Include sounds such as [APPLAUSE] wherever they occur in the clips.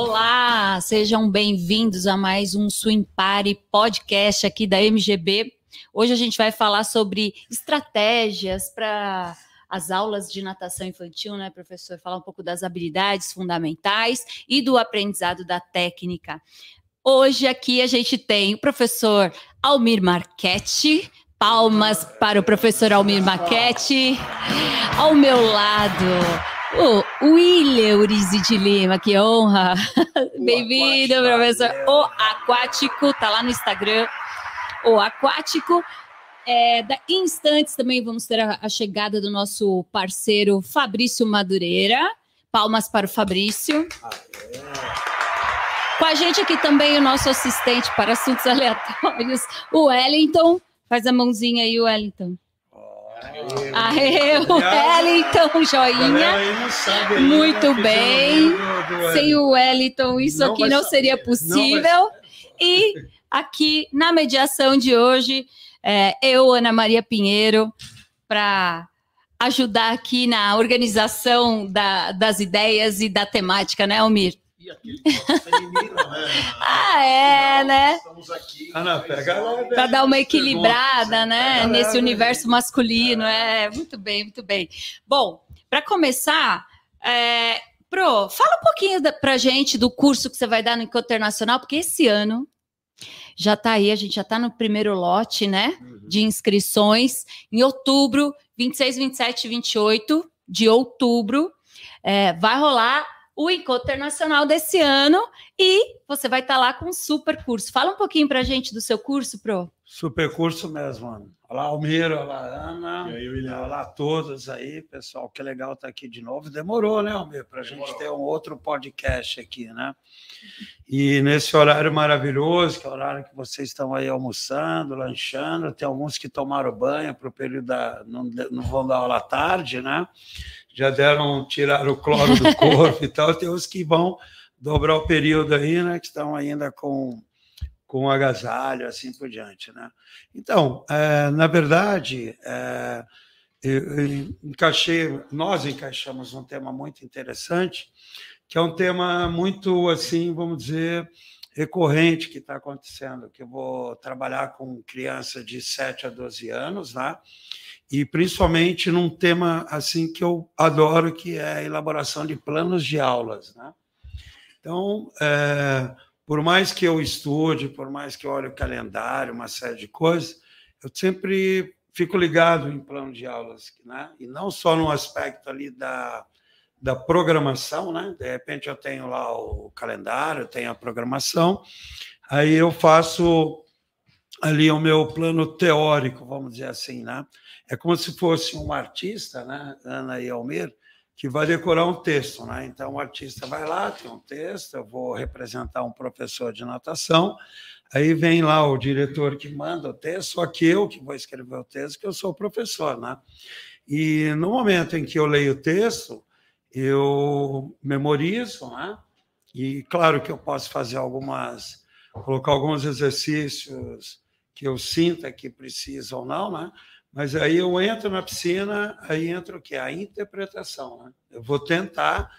Olá, sejam bem-vindos a mais um Swim Party podcast aqui da MGB. Hoje a gente vai falar sobre estratégias para as aulas de natação infantil, né, professor? Falar um pouco das habilidades fundamentais e do aprendizado da técnica. Hoje aqui a gente tem o professor Almir Marchetti. Palmas para o professor Almir Marchetti. Ao meu lado, o William Urizi de Lima, que honra. [LAUGHS] Bem-vindo, professor. O Aquático, tá lá no Instagram. O Aquático. É, da, em instantes também vamos ter a, a, chegada do nosso parceiro Fabrício Madureira. Palmas para o Fabrício. Com a gente aqui também o nosso assistente para assuntos [LAUGHS] aleatórios, o Wellington. Faz a mãozinha aí, Wellington. Aê, o Wellington, joinha. Muito bem. Sem o Wellington, isso aqui não seria possível. E aqui na mediação de hoje, é, eu, Ana Maria Pinheiro, para ajudar aqui na organização da, das ideias e da temática, né, Almir? E feminino, né? [LAUGHS] ah, é, né? Estamos aqui. Ana, pega Para dar uma equilibrada, né? Nesse universo masculino. É, muito bem, muito bem. Bom, para começar, é, Pro, fala um pouquinho para gente do curso que você vai dar no Internacional, porque esse ano já está aí, a gente já está no primeiro lote, né, uhum. de inscrições, em outubro, 26, 27 e 28 de outubro, é, vai rolar o Encontro Internacional desse ano e você vai estar tá lá com um super curso. Fala um pouquinho para a gente do seu curso, Pro. Super curso mesmo, mano. Olá, Almiro, olá, Ana. E aí, William? Olá a todos aí, pessoal. Que legal estar tá aqui de novo. Demorou, né, Almiro, para a gente ter um outro podcast aqui, né? E nesse horário maravilhoso, que é o horário que vocês estão aí almoçando, lanchando, tem alguns que tomaram banho para o período da. Não, não vão dar aula à tarde, né? Já deram, tirar o cloro do [LAUGHS] corpo e tal. Tem os que vão dobrar o período aí, né? Que estão ainda com com agasalho, assim por diante. Né? Então, é, na verdade, é, eu, eu encaixei, nós encaixamos um tema muito interessante, que é um tema muito, assim, vamos dizer, recorrente que está acontecendo, que eu vou trabalhar com criança de 7 a 12 anos, né? e principalmente num tema assim que eu adoro, que é a elaboração de planos de aulas. Né? Então, é, por mais que eu estude, por mais que eu olhe o calendário, uma série de coisas, eu sempre fico ligado em plano de aulas, né? E não só no aspecto ali da, da programação, né? De repente eu tenho lá o calendário, tenho a programação, aí eu faço ali o meu plano teórico, vamos dizer assim, né? É como se fosse um artista, né? Ana e Almir, que vai decorar um texto, né? Então o artista vai lá, tem um texto, eu vou representar um professor de natação, aí vem lá o diretor que manda o texto, só que eu que vou escrever o texto, que eu sou professor, né? E no momento em que eu leio o texto, eu memorizo, né? E claro que eu posso fazer algumas, colocar alguns exercícios que eu sinta que precisa ou não, né? Mas aí eu entro na piscina, aí entra o que? A interpretação. Né? Eu vou tentar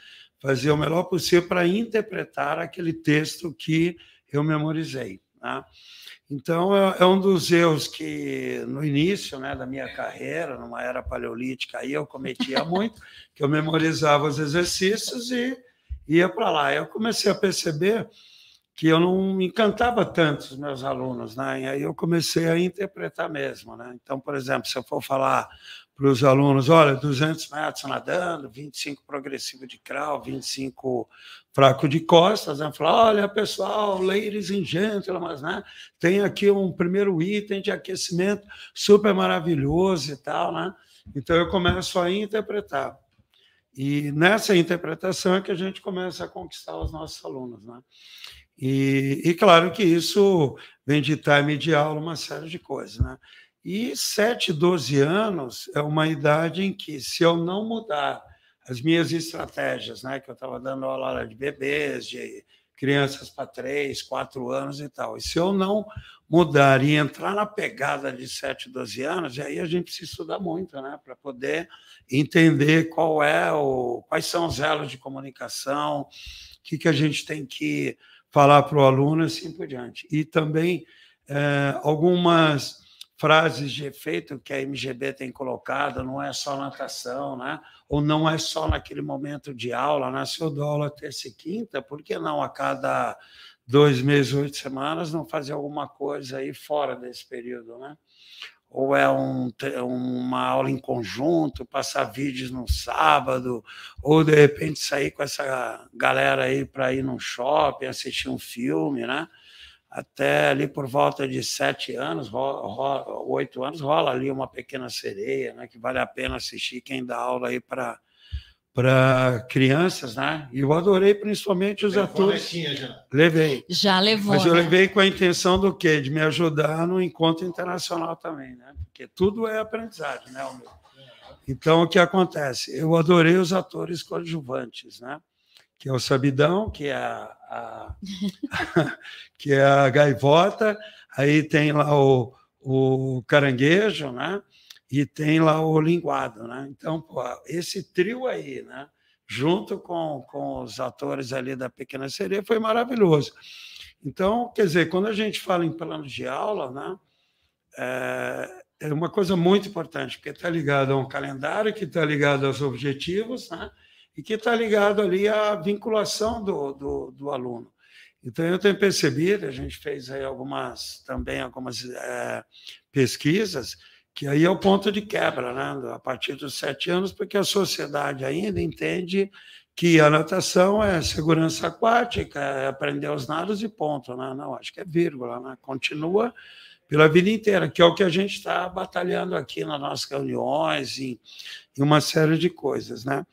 fazer o melhor possível para interpretar aquele texto que eu memorizei. Né? Então, é, é, um dos erros que, no início né, da minha carreira, numa era paleolítica, aí eu cometia [LAUGHS] muito, que eu memorizava os exercícios e ia para lá. Eu comecei a perceber que eu não encantava tanto os meus alunos, né? E aí eu comecei a interpretar mesmo, né? Então, por exemplo, se eu for falar para os alunos, olha, 200 metros nadando, 25 progressivo de crawl, 25 fraco de costas, né? Falar, olha, pessoal, ladies and gentlemen, né? Tem aqui um primeiro item de aquecimento super maravilhoso e tal, né? Então eu começo a interpretar. E nessa interpretação é que a gente começa a conquistar os nossos alunos, né? E, e, claro que isso vem de time de aula, uma série de coisas. Né? E 7, 12 anos é uma idade em que, se eu não mudar as minhas estratégias, né, que eu estava dando aula de bebês, de crianças para 3, 4 anos e tal, e se eu não mudar e entrar na pegada de 7, 12 anos, aí a gente precisa estudar muito né, para poder entender qual é o, quais são os elos de comunicação, o que, que a gente tem que falar para o aluno, assim por diante. E também é, algumas frases de efeito que a MGB tem colocado, não é só natação, né? ou não é só naquele momento de aula, né? se eu dou aula terça e quinta, por que não a cada dois meses, oito semanas, não fazer alguma coisa aí fora desse período, né? Ou é um, uma aula em conjunto, passar vídeos no sábado, ou de repente sair com essa galera aí para ir num shopping, assistir um filme, né? Até ali por volta de sete anos, oito anos, rola ali uma pequena sereia, né, que vale a pena assistir quem dá aula aí para para crianças, né? E eu adorei principalmente os levou atores. Já. Levei. Já levou. Mas eu né? levei com a intenção do quê? De me ajudar no encontro internacional também, né? Porque tudo é aprendizagem, né, meu? Então o que acontece? Eu adorei os atores coadjuvantes, né? que é o sabidão, que é a, a [LAUGHS] que é a gaivota, aí tem lá o, o caranguejo, né? E tem lá o linguado, né? Então, pô, esse trio aí, né? Junto com, com os atores ali da Pequena Sereia, foi maravilhoso. Então, quer dizer, quando a gente fala em plano de aula, né? É, é uma coisa muito importante, porque está ligado a um calendário que está ligado aos objetivos, né? E que está ligado ali à vinculação do, do, do, aluno. Então, eu tenho percebido, a gente fez aí algumas, também algumas é, pesquisas, que aí é o ponto de quebra, né? a partir dos sete anos, porque a sociedade ainda entende que a natação é segurança aquática, é aprender os nados e ponto. Né? Não, acho que é vírgula, né? continua pela vida inteira, que é o que a gente está batalhando aqui nas nossas reuniões e, uma série de coisas. Né?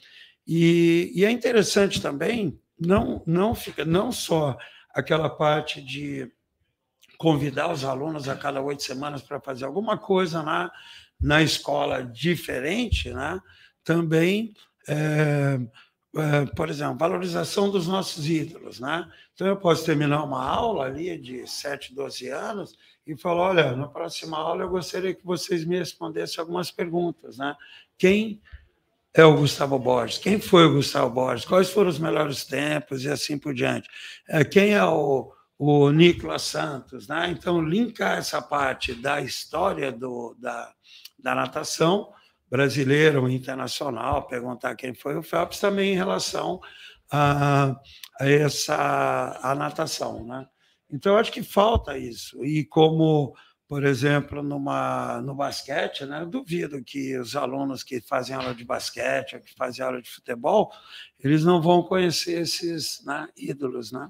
E, e, é interessante também, não, não, fica, não só aquela parte de convidar os alunos a cada oito semanas para fazer alguma coisa na, na escola diferente, né? também, é, é, por exemplo, valorização dos nossos ídolos. Né? Então, eu posso terminar uma aula ali de 7, 12 anos e falar: olha, na próxima aula eu gostaria que vocês me respondessem algumas perguntas. Né? Quem é o Gustavo Borges. Quem foi o Gustavo Borges? Quais foram os melhores tempos e assim por diante? É, quem é o, o Nicolas Santos? Né? Então, linkar essa parte da história do, da, da natação brasileira ou internacional, perguntar quem foi o Phelps também em relação a, a essa a natação. Né? Então, eu acho que falta isso. E como por exemplo, numa, no basquete, né? Eu duvido que os alunos que fazem aula de basquete ou que fazem aula de futebol, eles não vão conhecer esses né, ídolos, né?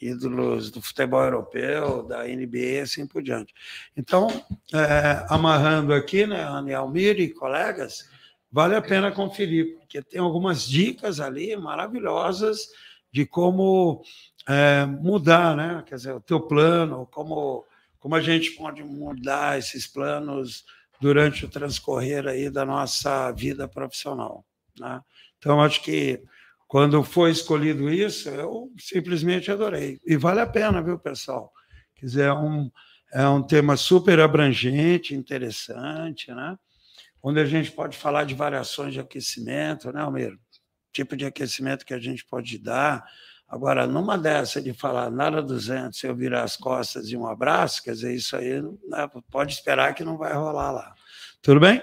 ídolos do futebol europeu, da NBA e assim por diante. Então, é, amarrando aqui, né, Ana Almir e colegas, vale a pena conferir, porque tem algumas dicas ali maravilhosas de como é, mudar, né? Quer dizer, o teu plano, como como a gente pode mudar esses planos durante o transcorrer aí da nossa vida profissional. Né? Então, acho que quando foi escolhido isso, eu simplesmente adorei. E vale a pena, viu, pessoal? Quer é um, é um tema super abrangente, interessante, né? onde a gente pode falar de variações de aquecimento, né, Almeida? Tipo de aquecimento que a gente pode dar, Agora, numa dessa de falar nada 200, eu virar as costas e um abraço, quer dizer, isso aí né, pode esperar que não vai rolar lá. Tudo bem?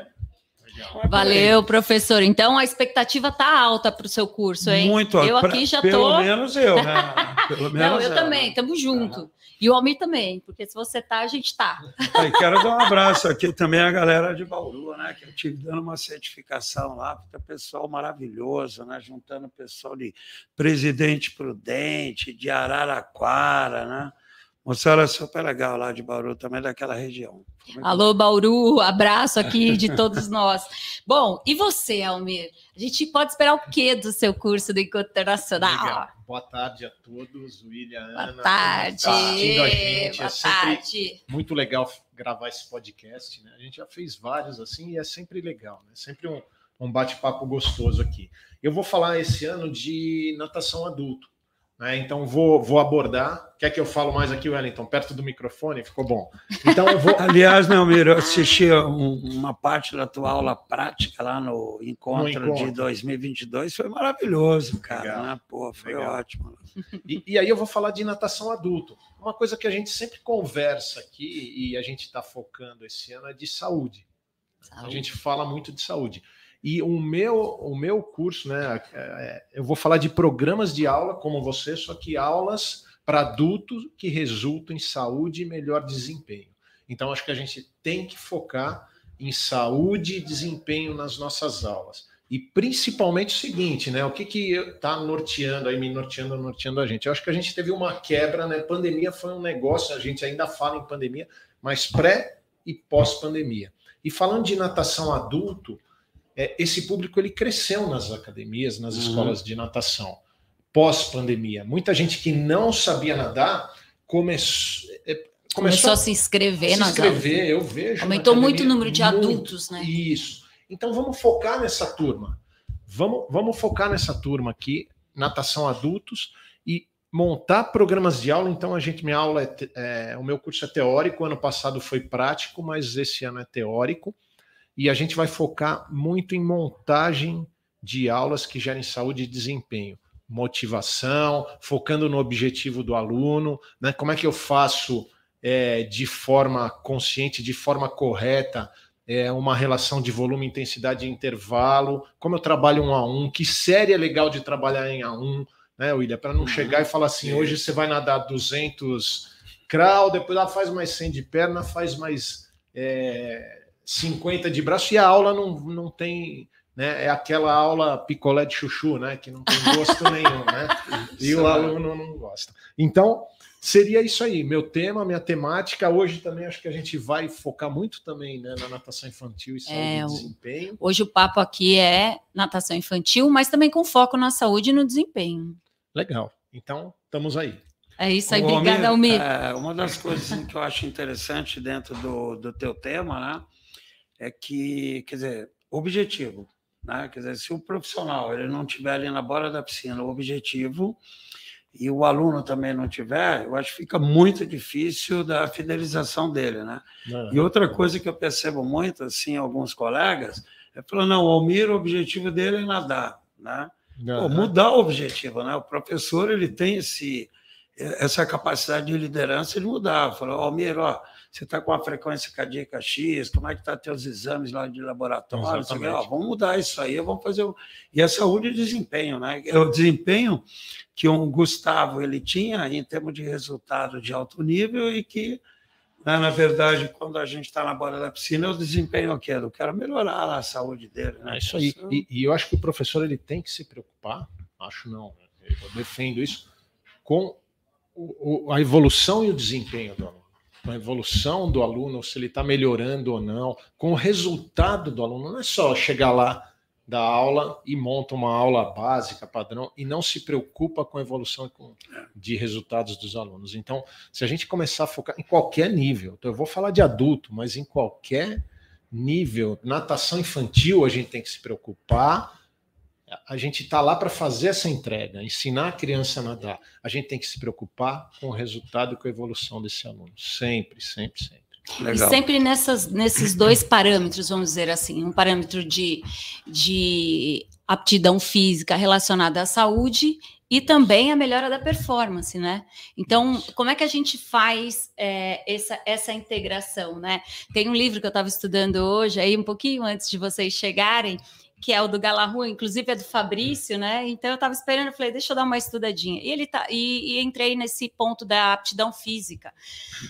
Valeu, professor. Então a expectativa está alta para o seu curso, hein? Muito alta. Eu aqui já tô. Pelo menos eu, né? [LAUGHS] Pelo menos Não, eu, eu também, estamos juntos. E o Almir também, porque se você tá, a gente tá. Quero dar um abraço aqui também à galera de Bauru, né? Que eu tive dando uma certificação lá, porque é pessoal maravilhoso, né? Juntando pessoal de Presidente Prudente, de Araraquara, né? Moçada super legal lá de Bauru, também daquela região. Alô, Bauru, abraço aqui de todos nós. [LAUGHS] Bom, e você, Almir? A gente pode esperar o quê do seu curso do Encontro Internacional? Legal. Boa tarde a todos, William, Boa Ana. Tarde. Tá a gente. Boa é tarde. Muito legal gravar esse podcast, né? A gente já fez vários assim e é sempre legal, né? Sempre um, um bate-papo gostoso aqui. Eu vou falar esse ano de natação adulto Né? Então vou, vou abordar. Quer que eu falo mais aqui, Wellington, perto do microfone? Ficou bom. Então eu vou. [LAUGHS] Aliás, meu amigo, eu assisti um, uma parte da tua aula prática lá no encontro, no encontro. de 2022, foi maravilhoso, cara. Legal. Né? Pô, foi Legal. ótimo. E, e, aí eu vou falar de natação adulto. Uma coisa que a gente sempre conversa aqui e a gente está focando esse ano é de saúde. saúde. A gente fala muito de saúde. E o meu, o meu curso, né, é, eu vou falar de programas de aula como você, só que aulas para adultos que resultam em saúde e melhor desempenho. Então, acho que a gente tem que focar em saúde e desempenho nas nossas aulas. E principalmente o seguinte, né? O que que está norteando aí, me norteando, norteando a gente? Eu acho que a gente teve uma quebra, né? Pandemia foi um negócio, a gente ainda fala em pandemia, mas pré e pós-pandemia. E falando de natação adulto, é, esse público ele cresceu nas academias, nas uhum. escolas de natação pós-pandemia. Muita gente que não sabia nadar começou, é, começou, começou a se inscrever se nas inscrever, aulas. eu vejo. Aumentou muito o número de muito, adultos, né? Isso. Então vamos focar nessa turma. Vamos, vamos focar nessa turma aqui, natação adultos, e montar programas de aula. Então, a gente, minha aula é, é, o meu curso é teórico, ano passado foi prático, mas esse ano é teórico e a gente vai focar muito em montagem de aulas que gerem saúde e desempenho, motivação, focando no objetivo do aluno, né? Como é que eu faço é, de forma consciente, de forma correta, é, uma relação de volume, intensidade e intervalo, como eu trabalho um a um, que série é legal de trabalhar em a um, né, William? Para não uhum. chegar e falar assim, hoje você vai nadar 200 crawl, depois ela faz mais 100 de perna, faz mais é, 50 de braço e a aula não, não tem. Né, é aquela aula picolé de chuchu, né? Que não tem gosto [LAUGHS] nenhum, né? E o aluno não gosta. Então, seria isso aí. Meu tema, minha temática. Hoje também acho que a gente vai focar muito também né, na natação infantil e saúde é, e desempenho. Hoje o papo aqui é natação infantil, mas também com foco na saúde e no desempenho. Legal. Então, estamos aí. É isso aí, obrigada, Almir. É, uma das coisas que eu acho interessante dentro do, do teu tema, né? É que, quer dizer, objetivo. Né? Quer dizer, se o profissional ele não tiver ali na borda da piscina o objetivo e o aluno também não tiver, eu acho que fica muito difícil da fidelização dele, né? Não, e outra coisa que eu percebo muito, assim, alguns colegas, é falar, não, o Almir, o objetivo dele é nadar, né? Pô, mudar o objetivo, né? O professor, ele tem esse, essa capacidade de liderança de mudar. Falar, Almir, ó, você está com a frequência cardíaca X, como é que está teus exames lá de laboratório? Você, ó, vamos mudar isso aí, vamos fazer. O... E a saúde e desempenho, né? É o desempenho que o Gustavo ele tinha em termos de resultado de alto nível e que, né, na verdade, quando a gente está na borda da piscina, o desempenho eu quero, eu quero melhorar a saúde dele. Né? É isso aí. E, e, eu acho que o professor ele tem que se preocupar, acho não, eu defendo isso, com o, o, a evolução e o desempenho do aluno com a evolução do aluno, se ele está melhorando ou não, com o resultado do aluno. Não é só chegar lá da aula e monta uma aula básica, padrão, e não se preocupa com a evolução de resultados dos alunos. Então, se a gente começar a focar em qualquer nível, então eu vou falar de adulto, mas em qualquer nível, natação infantil, a gente tem que se preocupar a gente está lá para fazer essa entrega, ensinar a criança a nadar. A gente tem que se preocupar com o resultado e com a evolução desse aluno. Sempre, sempre, sempre. Legal. E sempre nessas, nesses dois parâmetros, vamos dizer assim, um parâmetro de, de aptidão física relacionada à saúde e também a melhora da performance, né? Então, como é que a gente faz é, essa, essa integração, né? Tem um livro que eu estava estudando hoje, aí um pouquinho antes de vocês chegarem, que é o do Galarrua, inclusive é do Fabrício, né? Então eu estava esperando, falei, deixa eu dar uma estudadinha. E ele tá e, e, entrei nesse ponto da aptidão física.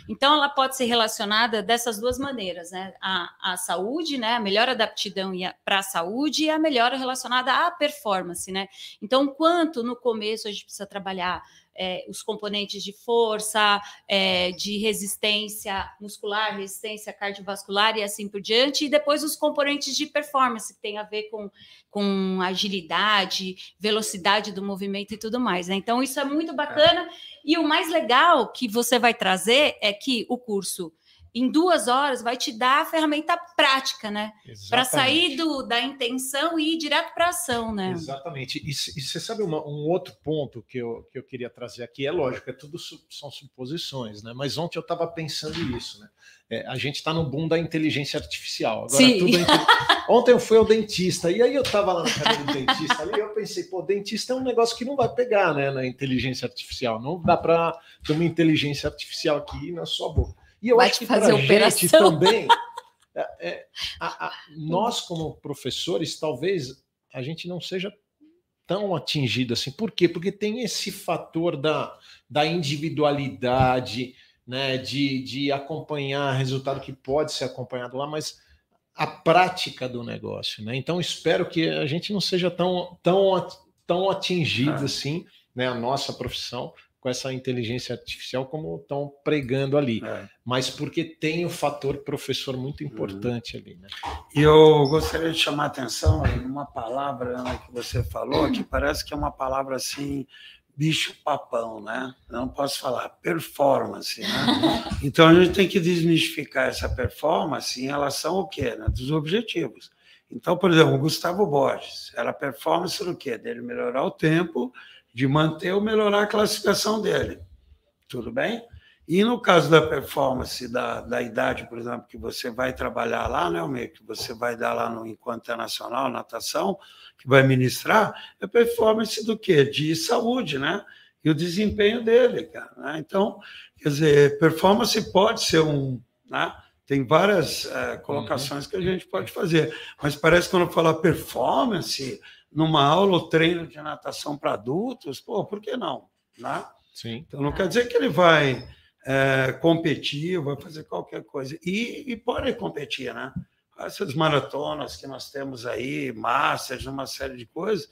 Então ela pode ser relacionada dessas duas maneiras, né? A, a saúde, né? A melhora da aptidão para a saúde e a melhora relacionada à performance, né? Então, quanto no começo a gente precisa trabalhar é, os componentes de força, é, de resistência muscular, resistência cardiovascular e assim por diante, e depois os componentes de performance, que tem a ver com, com agilidade, velocidade do movimento e tudo mais. Né? Então, isso é muito bacana. E o mais legal que você vai trazer é que o curso em duas horas vai te dar a ferramenta prática, né? Para sair do, da intenção e ir direto para a ação, né? Exatamente. E, e você sabe uma, um outro ponto que eu, que eu queria trazer aqui? É lógico, é tudo são suposições, né? Mas ontem eu estava pensando isso, né? É, a gente está no boom da inteligência artificial. Agora, Sim. tudo é [LAUGHS] Ontem eu fui ao dentista, e aí eu estava lá na cadeira do dentista ali, eu pensei, pô, dentista é um negócio que não vai pegar né, na inteligência artificial. Não dá para ter uma inteligência artificial aqui na sua boca. E eu Vai acho que para fazer a gente operação. também, [LAUGHS] é, é, a- a- nós como professores, talvez a gente não seja tão atingido assim. Por quê? Porque tem esse fator da, da individualidade, né, de, de acompanhar resultado que pode ser acompanhado lá, mas a prática do negócio, né? Então espero que a gente não seja tão tão tão atingido É. assim, né, a nossa profissão com essa inteligência artificial como estão pregando ali, É. mas porque tem o fator professor muito importante ali, né? E eu gostaria de chamar a atenção em uma palavra que você falou, que parece que é uma palavra assim, bicho-papão, né? Eu não posso falar, performance, né? Então a gente tem que desmistificar essa performance em relação ao quê? Né? Dos objetivos. Então, por exemplo, o Gustavo Borges, era performance do quê? Dele melhorar o tempo, de manter ou melhorar a classificação dele. Tudo bem? E no caso da performance da, da idade, por exemplo, que você vai trabalhar lá, né, Almir, que você vai dar lá no Encontro Internacional, natação, que vai ministrar, é performance do quê? De saúde, né? E o desempenho dele, cara. Né? Então, quer dizer, performance pode ser um. Né? Tem várias eh, colocações que a gente pode fazer, mas parece que quando fala performance, numa aula ou treino de natação para adultos, pô, por que não? Né? Sim. Então não quer dizer que ele vai é, competir, vai fazer qualquer coisa. E, e pode competir, né? Essas maratonas que nós temos aí, masters, uma série de coisas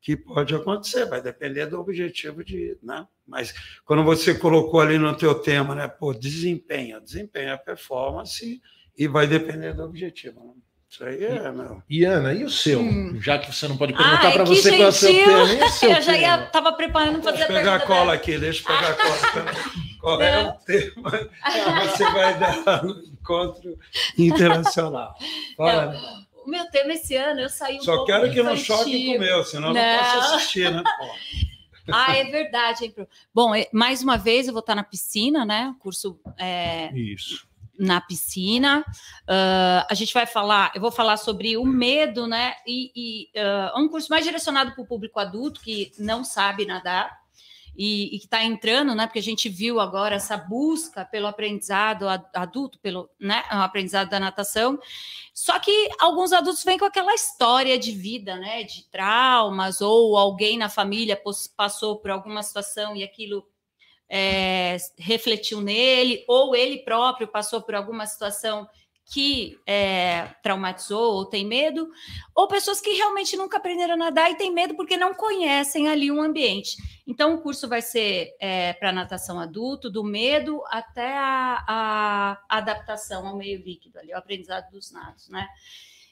que pode acontecer, vai depender do objetivo de, né? Mas quando você colocou ali no teu tema, né? Pô, desempenho, desempenho é performance e vai depender do objetivo. Né? Isso aí é, meu. E Ana, e o seu? Hum. Já que você não pode Ah, perguntar para que você qual é o seu gentil. [LAUGHS] tema. Seu Eu já ia, tava preparando para fazer Deixa eu a pegar a pergunta cola dela. aqui, deixa eu pegar a cola. Peraí. [LAUGHS] Qual é o tema que [LAUGHS] você vai dar no encontro internacional? Fala. O meu tema esse ano, eu saí um Só pouco quero que não infantil. choque com o meu, senão eu não, Não. posso assistir, né? Pô? Ah, é verdade, hein, Pro? Bom, eh, mais uma vez eu vou estar na piscina, né? Curso é, Isso. Na piscina. Ah, a gente vai falar, eu vou falar sobre o medo, né? E, e, é um curso mais direcionado para o público adulto que não sabe nadar e, e que está entrando, né? Porque a gente viu agora essa busca pelo aprendizado adulto, pelo né, o aprendizado da natação. Só que alguns adultos vêm com aquela história de vida, né? De traumas, ou alguém na família passou por alguma situação e aquilo é, refletiu nele, ou ele próprio passou por alguma situação que é, traumatizou ou tem medo, ou pessoas que realmente nunca aprenderam a nadar e têm medo porque não conhecem ali um ambiente. Então, o curso vai ser para natação adulto, do medo até a, a adaptação ao meio líquido, ali, o aprendizado dos nados, né?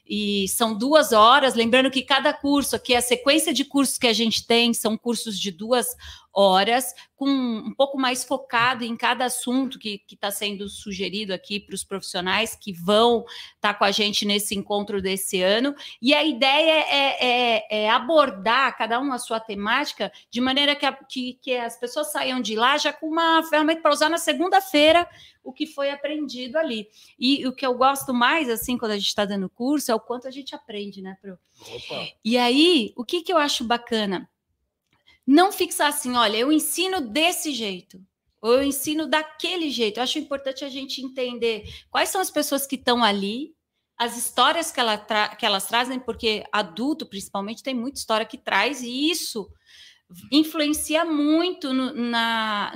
E são duas horas, lembrando que cada curso aqui, a sequência de cursos que a gente tem são cursos de duas horas, com um pouco mais focado em cada assunto que está sendo sugerido aqui para os profissionais que vão estar com a gente nesse encontro desse ano. E a ideia é, é- é abordar cada um a sua temática de maneira que, a- que- que as pessoas saiam de lá já com uma ferramenta para usar na segunda-feira o que foi aprendido ali. E o que eu gosto mais, assim, quando a gente está dando curso, é o quanto a gente aprende, né, Pro? Opa. E aí, o que, que eu acho bacana? Não fixar assim, olha, eu ensino desse jeito, ou eu ensino daquele jeito. Eu acho importante a gente entender quais são as pessoas que estão ali, as histórias que, ela que elas trazem, porque adulto, principalmente, tem muita história que traz, e isso influencia muito no, na,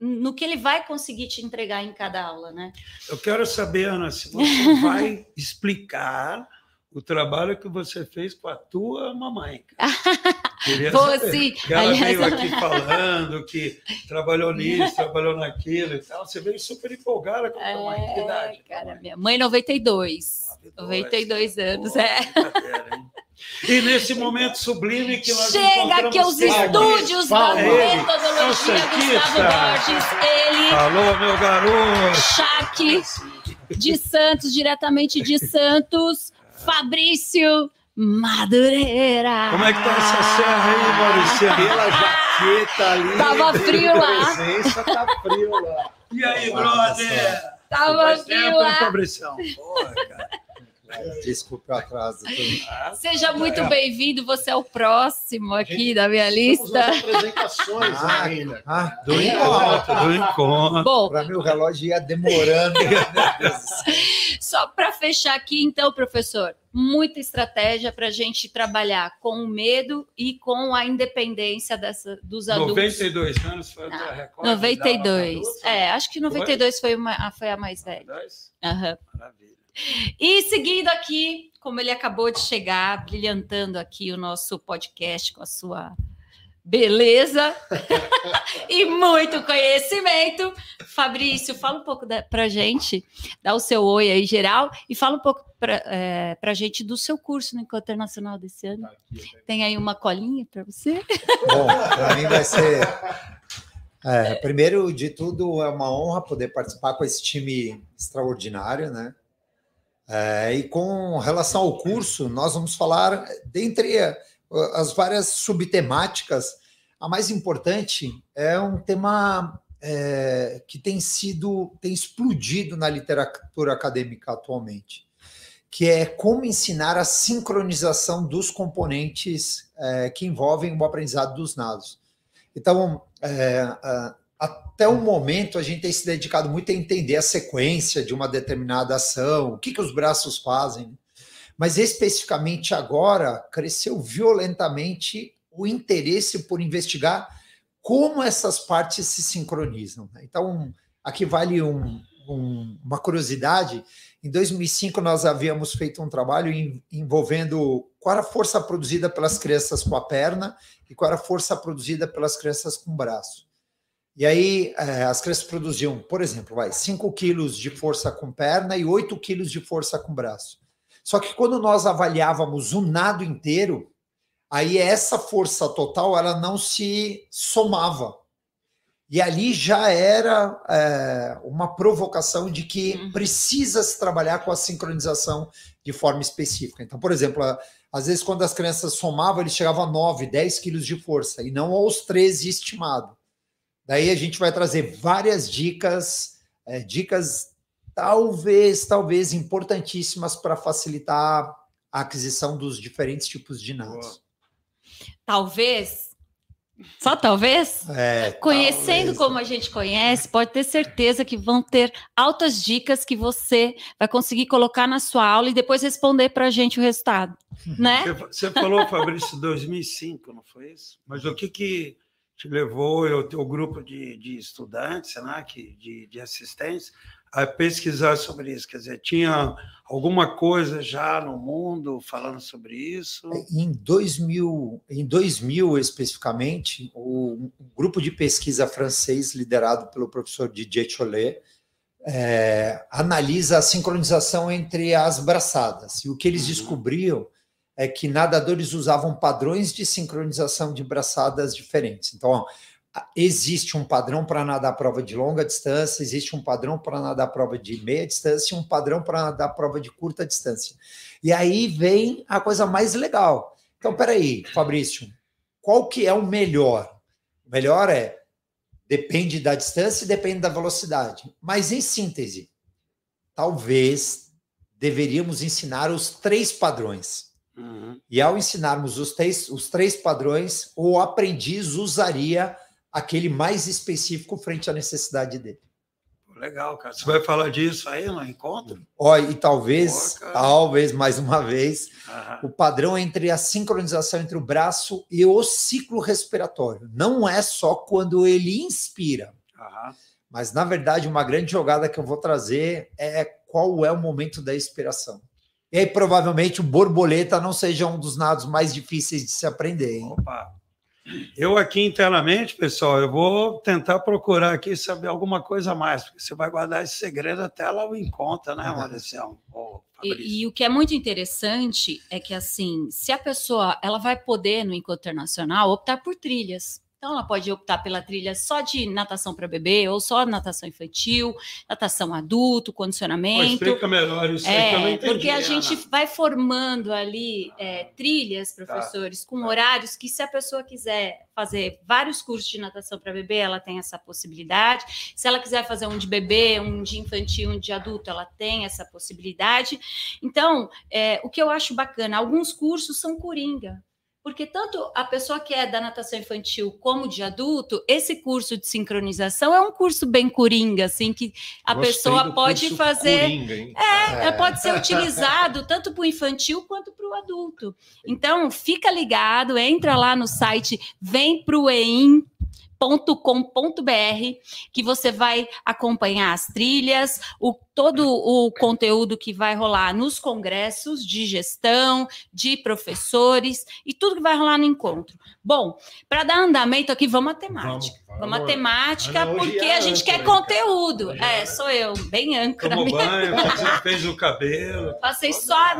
no que ele vai conseguir te entregar em cada aula, né? Eu quero saber, Ana, se você [LAUGHS] vai explicar o trabalho que você fez com a tua mamãe. [LAUGHS] Queria Vou saber. sim. Que ela Aliás, veio aqui [LAUGHS] falando que trabalhou nisso, trabalhou naquilo e tal. Você veio super empolgada com a tua mãe. Que idade? É, cara, minha mãe 92. 92 anos, é. brincadeira, hein? E nesse momento sublime que nós Chega aqui aos estúdios da metodologia É Gustavo. Borges, ele, Alô, meu garoto! Chaque, de Santos, diretamente de Santos, Fabrício Madureira. Como é que tá essa serra aí, Maurício? Pela jaqueta ali. Tava frio lá. Presença, tá frio lá. E aí, brother? Tava frio lá. Fabricião. Porra, cara. Desculpe o atraso. Seja muito bem-vindo, você é o próximo aqui da minha lista. apresentações Ah, ainda. Ah, do encontro. Do encontro. Bom, Para mim, o relógio ia demorando. Céu. [LAUGHS] Só para fechar aqui, então, professor, muita estratégia para a gente trabalhar com o medo e com a independência dessa, dos adultos. 92 anos foi a recorde. 92. É, acho que 92 foi, uma, foi a mais velha. 92? Aham. Maravilha. E seguindo aqui, como ele acabou de chegar, brilhantando aqui o nosso podcast com a sua beleza [LAUGHS] e muito conhecimento. Fabrício, fala um pouco para a gente, dá o seu oi aí geral e fala um pouco para é, a gente do seu curso no Encontro Internacional desse ano. Tem aí uma colinha para você? Bom, para mim vai ser. é, primeiro de tudo, é uma honra poder participar com esse time extraordinário, né? É, e com relação ao curso, nós vamos falar, dentre as várias subtemáticas, a mais importante é um tema é, que tem sido, tem explodido na literatura acadêmica atualmente, que é como ensinar a sincronização dos componentes é, que envolvem o aprendizado dos dados. Então, é, até o momento, a gente tem se dedicado muito a entender a sequência de uma determinada ação, o que, que os braços fazem. Mas, especificamente agora, cresceu violentamente o interesse por investigar como essas partes se sincronizam. né? Então, aqui vale um, um, uma curiosidade. Em 2005, nós havíamos feito um trabalho envolvendo qual era a força produzida pelas crianças com a perna e qual era a força produzida pelas crianças com o braço. E aí, é, as crianças produziam, por exemplo, vai, 5 quilos de força com perna e 8 quilos de força com braço. Só que quando nós avaliávamos o nado inteiro, aí essa força total ela não se somava. E ali já era é, uma provocação de que Uhum. precisa se trabalhar com a sincronização de forma específica. Então, por exemplo, às vezes quando as crianças somavam, eles chegavam a 9, 10 quilos de força, e não aos 13 estimado. Daí a gente vai trazer várias dicas, é, dicas talvez, talvez importantíssimas para facilitar a aquisição dos diferentes tipos de nados. Talvez, só talvez, É, Conhecendo talvez. como a gente conhece, pode ter certeza que vão ter altas dicas que você vai conseguir colocar na sua aula e depois responder para a gente o resultado, né? Você, você falou, Fabrício, 2005, não foi isso? Mas o que, que te levou e o teu grupo de, de estudantes, né, que, de, de assistentes, a pesquisar sobre isso? Quer dizer, tinha alguma coisa já no mundo falando sobre isso? Em 2000, em 2000 especificamente, o um grupo de pesquisa francês liderado pelo professor Didier Chollet é, analisa a sincronização entre as braçadas. E o que eles Uhum. descobriam é que nadadores usavam padrões de sincronização de braçadas diferentes. Então, ó, existe um padrão para nadar prova de longa distância, existe um padrão para nadar prova de meia distância e um padrão para nadar prova de curta distância. E aí vem a coisa mais legal. Então, peraí, Fabrício, qual que é o melhor? O melhor é depende da distância e depende da velocidade. Mas em síntese, talvez deveríamos ensinar os três padrões. Uhum. E ao ensinarmos os três, os três padrões, o aprendiz usaria aquele mais específico frente à necessidade dele. Legal, cara. Você vai falar disso aí no encontro? Ó, e talvez, talvez mais uma vez, Aham. o padrão entre a sincronização entre o braço e o ciclo respiratório. Não é só quando ele inspira, Aham. mas na verdade uma grande jogada que eu vou trazer é qual é o momento da expiração. E aí provavelmente o borboleta não seja um dos nados mais difíceis de se aprender. Hein? Opa. Eu aqui internamente, pessoal, eu vou tentar procurar aqui saber alguma coisa a mais, porque você vai guardar esse segredo até lá o encontro, né, Fabrício. E, e o que é muito interessante é que assim, se a pessoa ela vai poder no encontro internacional optar por trilhas. Então, ela pode optar pela trilha só de natação para bebê, ou só natação infantil, natação adulto, condicionamento. explica melhor isso é, aí entendi, Porque a Ana. gente vai formando ali é, trilhas, tá. professores, tá, com tá. horários que, se a pessoa quiser fazer vários cursos de natação para bebê, ela tem essa possibilidade. Se ela quiser fazer um de bebê, um de infantil, um de adulto, ela tem essa possibilidade. Então, é, o que eu acho bacana, alguns cursos são coringa porque tanto a pessoa que é da natação infantil como de adulto, esse curso de sincronização é um curso bem coringa, assim, que a Gostei pessoa pode fazer. Coringa, é, é, pode ser utilizado tanto para o infantil quanto para o adulto. Então, fica ligado, entra lá no site, vem para o EIM, com.br que você vai acompanhar as trilhas, o, todo o conteúdo que vai rolar nos congressos de gestão, de professores e tudo que vai rolar no encontro. Bom, para dar andamento aqui, vamos à temática. Vamos, vamos à temática, porque é a gente quer conteúdo. É, sou eu, bem âncora. Tomou banho, [LAUGHS] fez o cabelo. Passei só a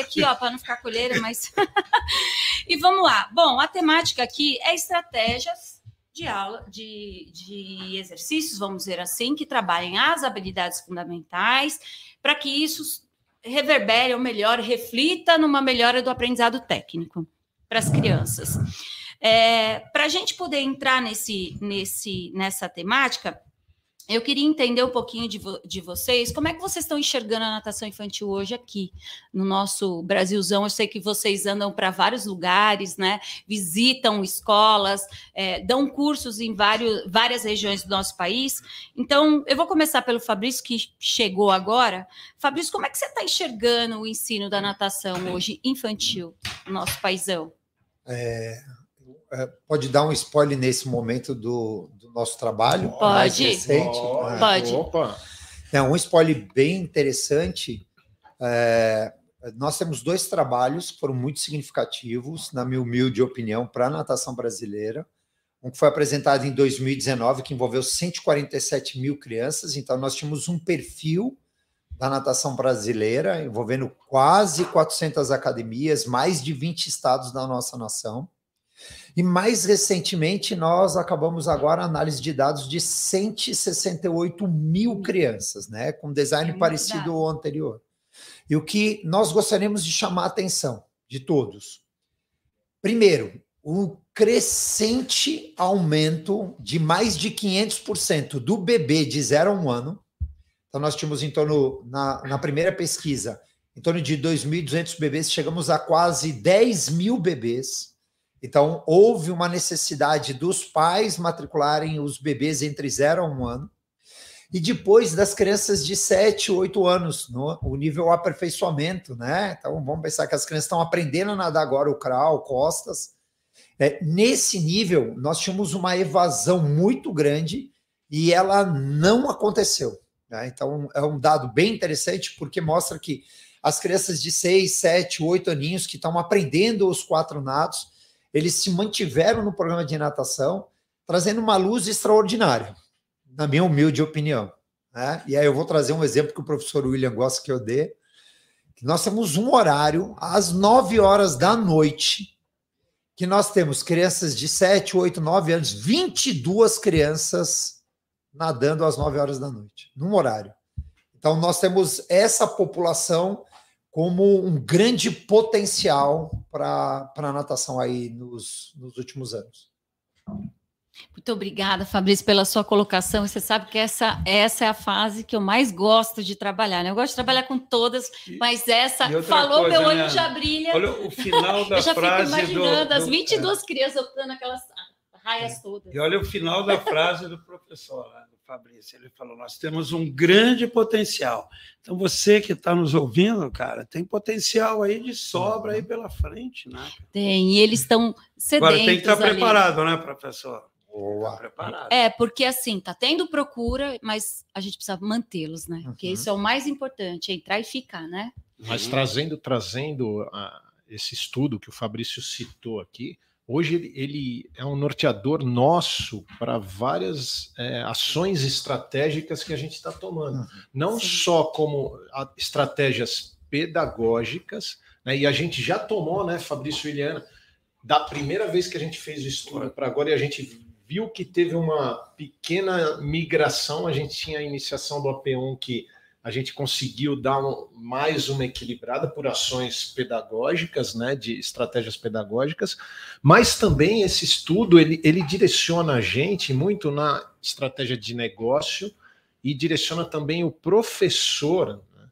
aqui, ó, para não ficar colheira, mas. [LAUGHS] e vamos lá. Bom, a temática aqui é estratégias de aula, de, de exercícios, vamos dizer assim, que trabalhem as habilidades fundamentais, para que isso reverbere ou melhor, reflita numa melhora do aprendizado técnico para as crianças. É, para a gente poder entrar nesse, nesse, nessa temática, eu queria entender um pouquinho de, vo de, vocês, como é que vocês estão enxergando a natação infantil hoje aqui no nosso Brasilzão? Eu sei que vocês andam para vários lugares, né? Visitam escolas, é, dão cursos em vários, várias regiões do nosso país. Então, eu vou começar pelo Fabrício, que chegou agora. Fabrício, como é que você está enxergando o ensino da natação hoje infantil no nosso paizão? É, é, pode dar um spoiler nesse momento do, do nosso trabalho? Pode. Mais recente? Oh, pode. Opa. É, um spoiler bem interessante. É, nós temos dois trabalhos que foram muito significativos, na minha humilde opinião, para a natação brasileira. Um que foi apresentado em 2019, que envolveu 147 mil crianças. Então, nós tínhamos um perfil da natação brasileira, envolvendo quase 400 academias, mais de 20 estados da nossa nação. E mais recentemente, nós acabamos agora a análise de dados de 168 mil crianças, né? Com design é parecido ao anterior. E o que nós gostaríamos de chamar a atenção de todos. Primeiro, o crescente aumento de mais de 500% do bebê de 0 a 1 ano. Então, nós tínhamos em torno, na, na primeira pesquisa, em torno de 2.200 bebês, chegamos a quase 10 mil bebês então, houve uma necessidade dos pais matricularem os bebês entre 0 a 1 um ano, e depois das crianças de 7, 8 anos, no, o nível aperfeiçoamento, né? Então, vamos pensar que as crianças estão aprendendo a nadar agora o crawl, costas. É, nesse nível, nós tínhamos uma evasão muito grande e ela não aconteceu. Né? Então, é um dado bem interessante porque mostra que as crianças de 6, 7, 8 aninhos que estão aprendendo os quatro nados, eles se mantiveram no programa de natação, trazendo uma luz extraordinária, na minha humilde opinião. Né? E aí eu vou trazer um exemplo que o professor William gosta que eu dê. Que nós temos um horário às 9 horas da noite, que nós temos crianças de 7, 8, 9 anos, 22 crianças nadando às 9 horas da noite, num horário. Então, nós temos essa população como um grande potencial para a natação aí nos, nos últimos anos. Muito obrigada, Fabrício, pela sua colocação. Você sabe que essa, essa é a fase que eu mais gosto de trabalhar. Né? Eu gosto de trabalhar com todas, mas essa falou, coisa, meu olho né? já brilha. Olha o final [LAUGHS] da eu já frase. Fico imaginando do, as 22 é. crianças optando aquelas raias todas. E olha o final da frase do professor. Né? Fabrício. Ele falou: nós temos um grande potencial. Então, você que está nos ouvindo, cara, tem potencial aí de sobra aí pela frente, né? Tem, e eles estão sedentos. Agora tem que estar tá preparado, né, professor? Boa. Tá preparado. É, porque assim, tá tendo procura, mas a gente precisa mantê-los, né? Uhum. Porque isso é o mais importante, entrar e ficar, né? Mas uhum. trazendo, trazendo a, esse estudo que o Fabrício citou aqui, Hoje ele, ele é um norteador nosso para várias é, ações estratégicas que a gente está tomando. Uhum. Não Sim. só como estratégias pedagógicas, né, e a gente já tomou, né, Fabrício Iliana, da primeira vez que a gente fez o estudo para agora, e a gente viu que teve uma pequena migração. A gente tinha a iniciação do AP1 que a gente conseguiu dar um, mais uma equilibrada por ações pedagógicas, né, de estratégias pedagógicas, mas também esse estudo ele, ele direciona a gente muito na estratégia de negócio e direciona também o professor, né,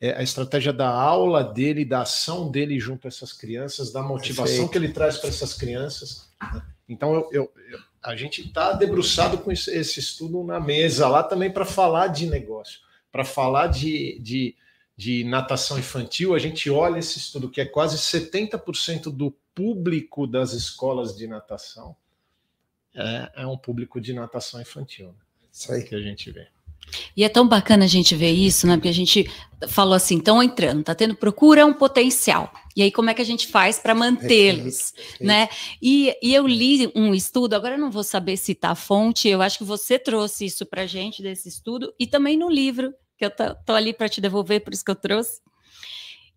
é, a estratégia da aula dele, da ação dele junto a essas crianças, da motivação que ele traz para essas crianças. Né? Então eu, eu, eu, a gente está debruçado com esse, esse estudo na mesa lá também para falar de negócio para falar de, de, de natação infantil, a gente olha esse estudo que é quase 70% do público das escolas de natação é, é um público de natação infantil. Né? Isso aí que a gente vê. E é tão bacana a gente ver isso, né? Porque a gente falou assim, estão entrando, tá tendo procura, é um potencial. E aí, como é que a gente faz para mantê-los, né? E, e, eu li um estudo, agora eu não vou saber citar a fonte, eu acho que você trouxe isso para gente desse estudo, e também no livro, que eu tô, tô ali para te devolver, por isso que eu trouxe,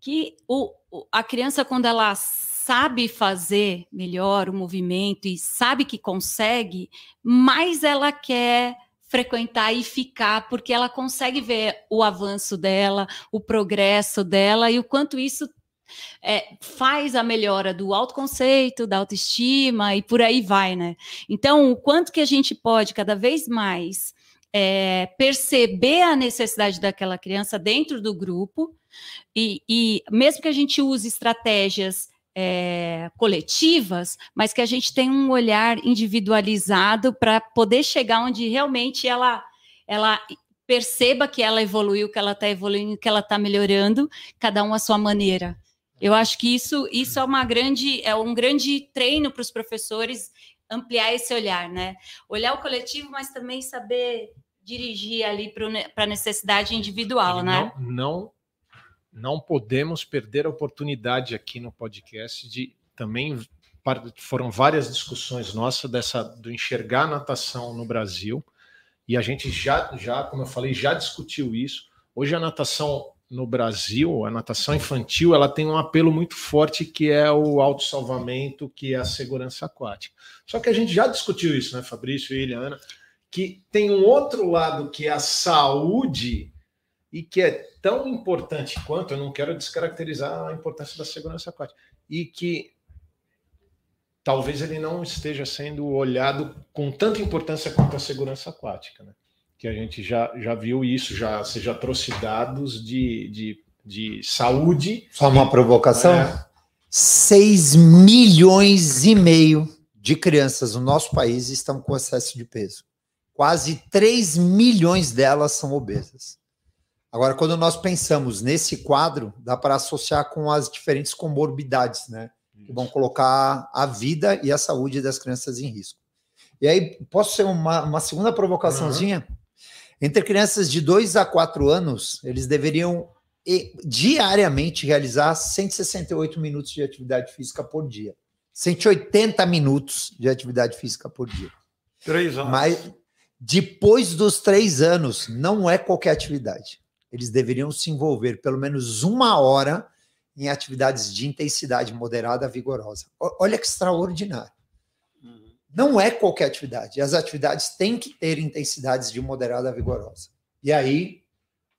que o, a criança, quando ela sabe fazer melhor o movimento e sabe que consegue, mais ela quer frequentar e ficar, porque ela consegue ver o avanço dela, o progresso dela e o quanto isso é, faz a melhora do autoconceito, da autoestima e por aí vai, né? Então, o quanto que a gente pode cada vez mais é, perceber a necessidade daquela criança dentro do grupo e, e mesmo que a gente use estratégias é, coletivas, mas que a gente tem um olhar individualizado para poder chegar onde realmente ela, ela perceba que ela evoluiu, que ela está evoluindo, que ela está melhorando, cada um à sua maneira. Eu acho que isso, isso é uma grande, é um grande treino para os professores ampliar esse olhar, né? Olhar o coletivo, mas também saber dirigir ali para a necessidade individual, né? Não, não não podemos perder a oportunidade aqui no podcast de também foram várias discussões nossas dessa do enxergar a natação no Brasil. E a gente já já como eu falei já discutiu isso. Hoje a natação no Brasil a natação infantil ela tem um apelo muito forte que é o autossalvamento que é a segurança aquática. Só que a gente já discutiu isso né Fabrício e Eliana? Que tem um outro lado que é a saúde e que é tão importante quanto, eu não quero descaracterizar a importância da segurança aquática, e que talvez ele não esteja sendo olhado com tanta importância quanto a segurança aquática, né? Que a gente já, já viu isso, já você já trouxe dados de, de, de saúde. Só uma provocação? É. 6 milhões e meio de crianças no nosso país estão com excesso de peso. Quase 3 milhões delas são obesas. Agora, quando nós pensamos nesse quadro, dá para associar com as diferentes comorbidades, né? Que vão colocar a vida e a saúde das crianças em risco. E aí, posso ser uma, uma segunda provocaçãozinha? Uhum. Entre crianças de 2 a 4 anos, eles deveriam diariamente realizar 168 minutos de atividade física por dia. 180 minutos de atividade física por dia. Três anos. Mas depois dos três anos, não é qualquer atividade eles deveriam se envolver pelo menos uma hora em atividades de intensidade moderada vigorosa. Olha que extraordinário. Uhum. Não é qualquer atividade. As atividades têm que ter intensidades de moderada vigorosa. E aí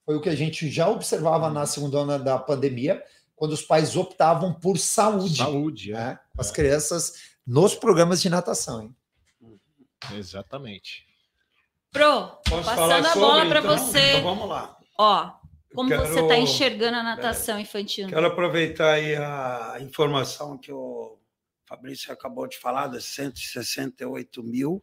foi o que a gente já observava na segunda onda da pandemia, quando os pais optavam por saúde. Saúde, né? é. As crianças nos programas de natação. Hein? Exatamente. Pro, Posso passando a bola para então? você. Então vamos lá. Ó, como quero, você está enxergando a natação infantil? Quero aproveitar aí a informação que o Fabrício acabou de falar, das 168 mil,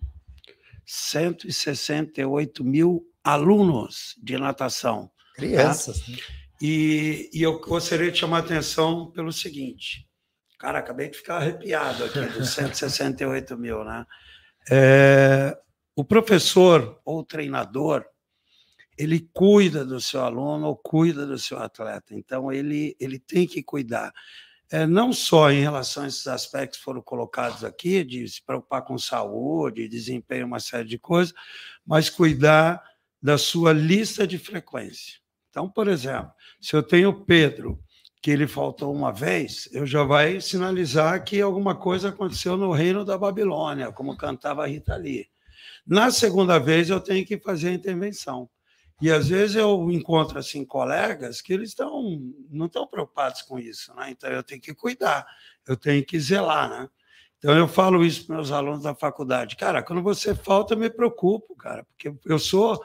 168 mil alunos de natação. Tá? Crianças. Tá? E, e eu gostaria de chamar a atenção pelo seguinte. Cara, acabei de ficar arrepiado aqui dos [LAUGHS] 168 mil, né? É, o professor ou treinador, ele cuida do seu aluno ou cuida do seu atleta. Então, ele, ele tem que cuidar. É, não só em relação a esses aspectos que foram colocados aqui, de se preocupar com saúde, desempenho, uma série de coisas, mas cuidar da sua lista de frequência. Então, por exemplo, se eu tenho Pedro, que ele faltou uma vez, eu já vai sinalizar que alguma coisa aconteceu no reino da Babilônia, como cantava Rita Lee. Na segunda vez, eu tenho que fazer a intervenção. E às vezes eu encontro assim colegas que eles estão não estão preocupados com isso, né? Então eu tenho que cuidar, eu tenho que zelar, né? Então eu falo isso para meus alunos da faculdade, cara, quando você falta eu me preocupo, cara, porque eu sou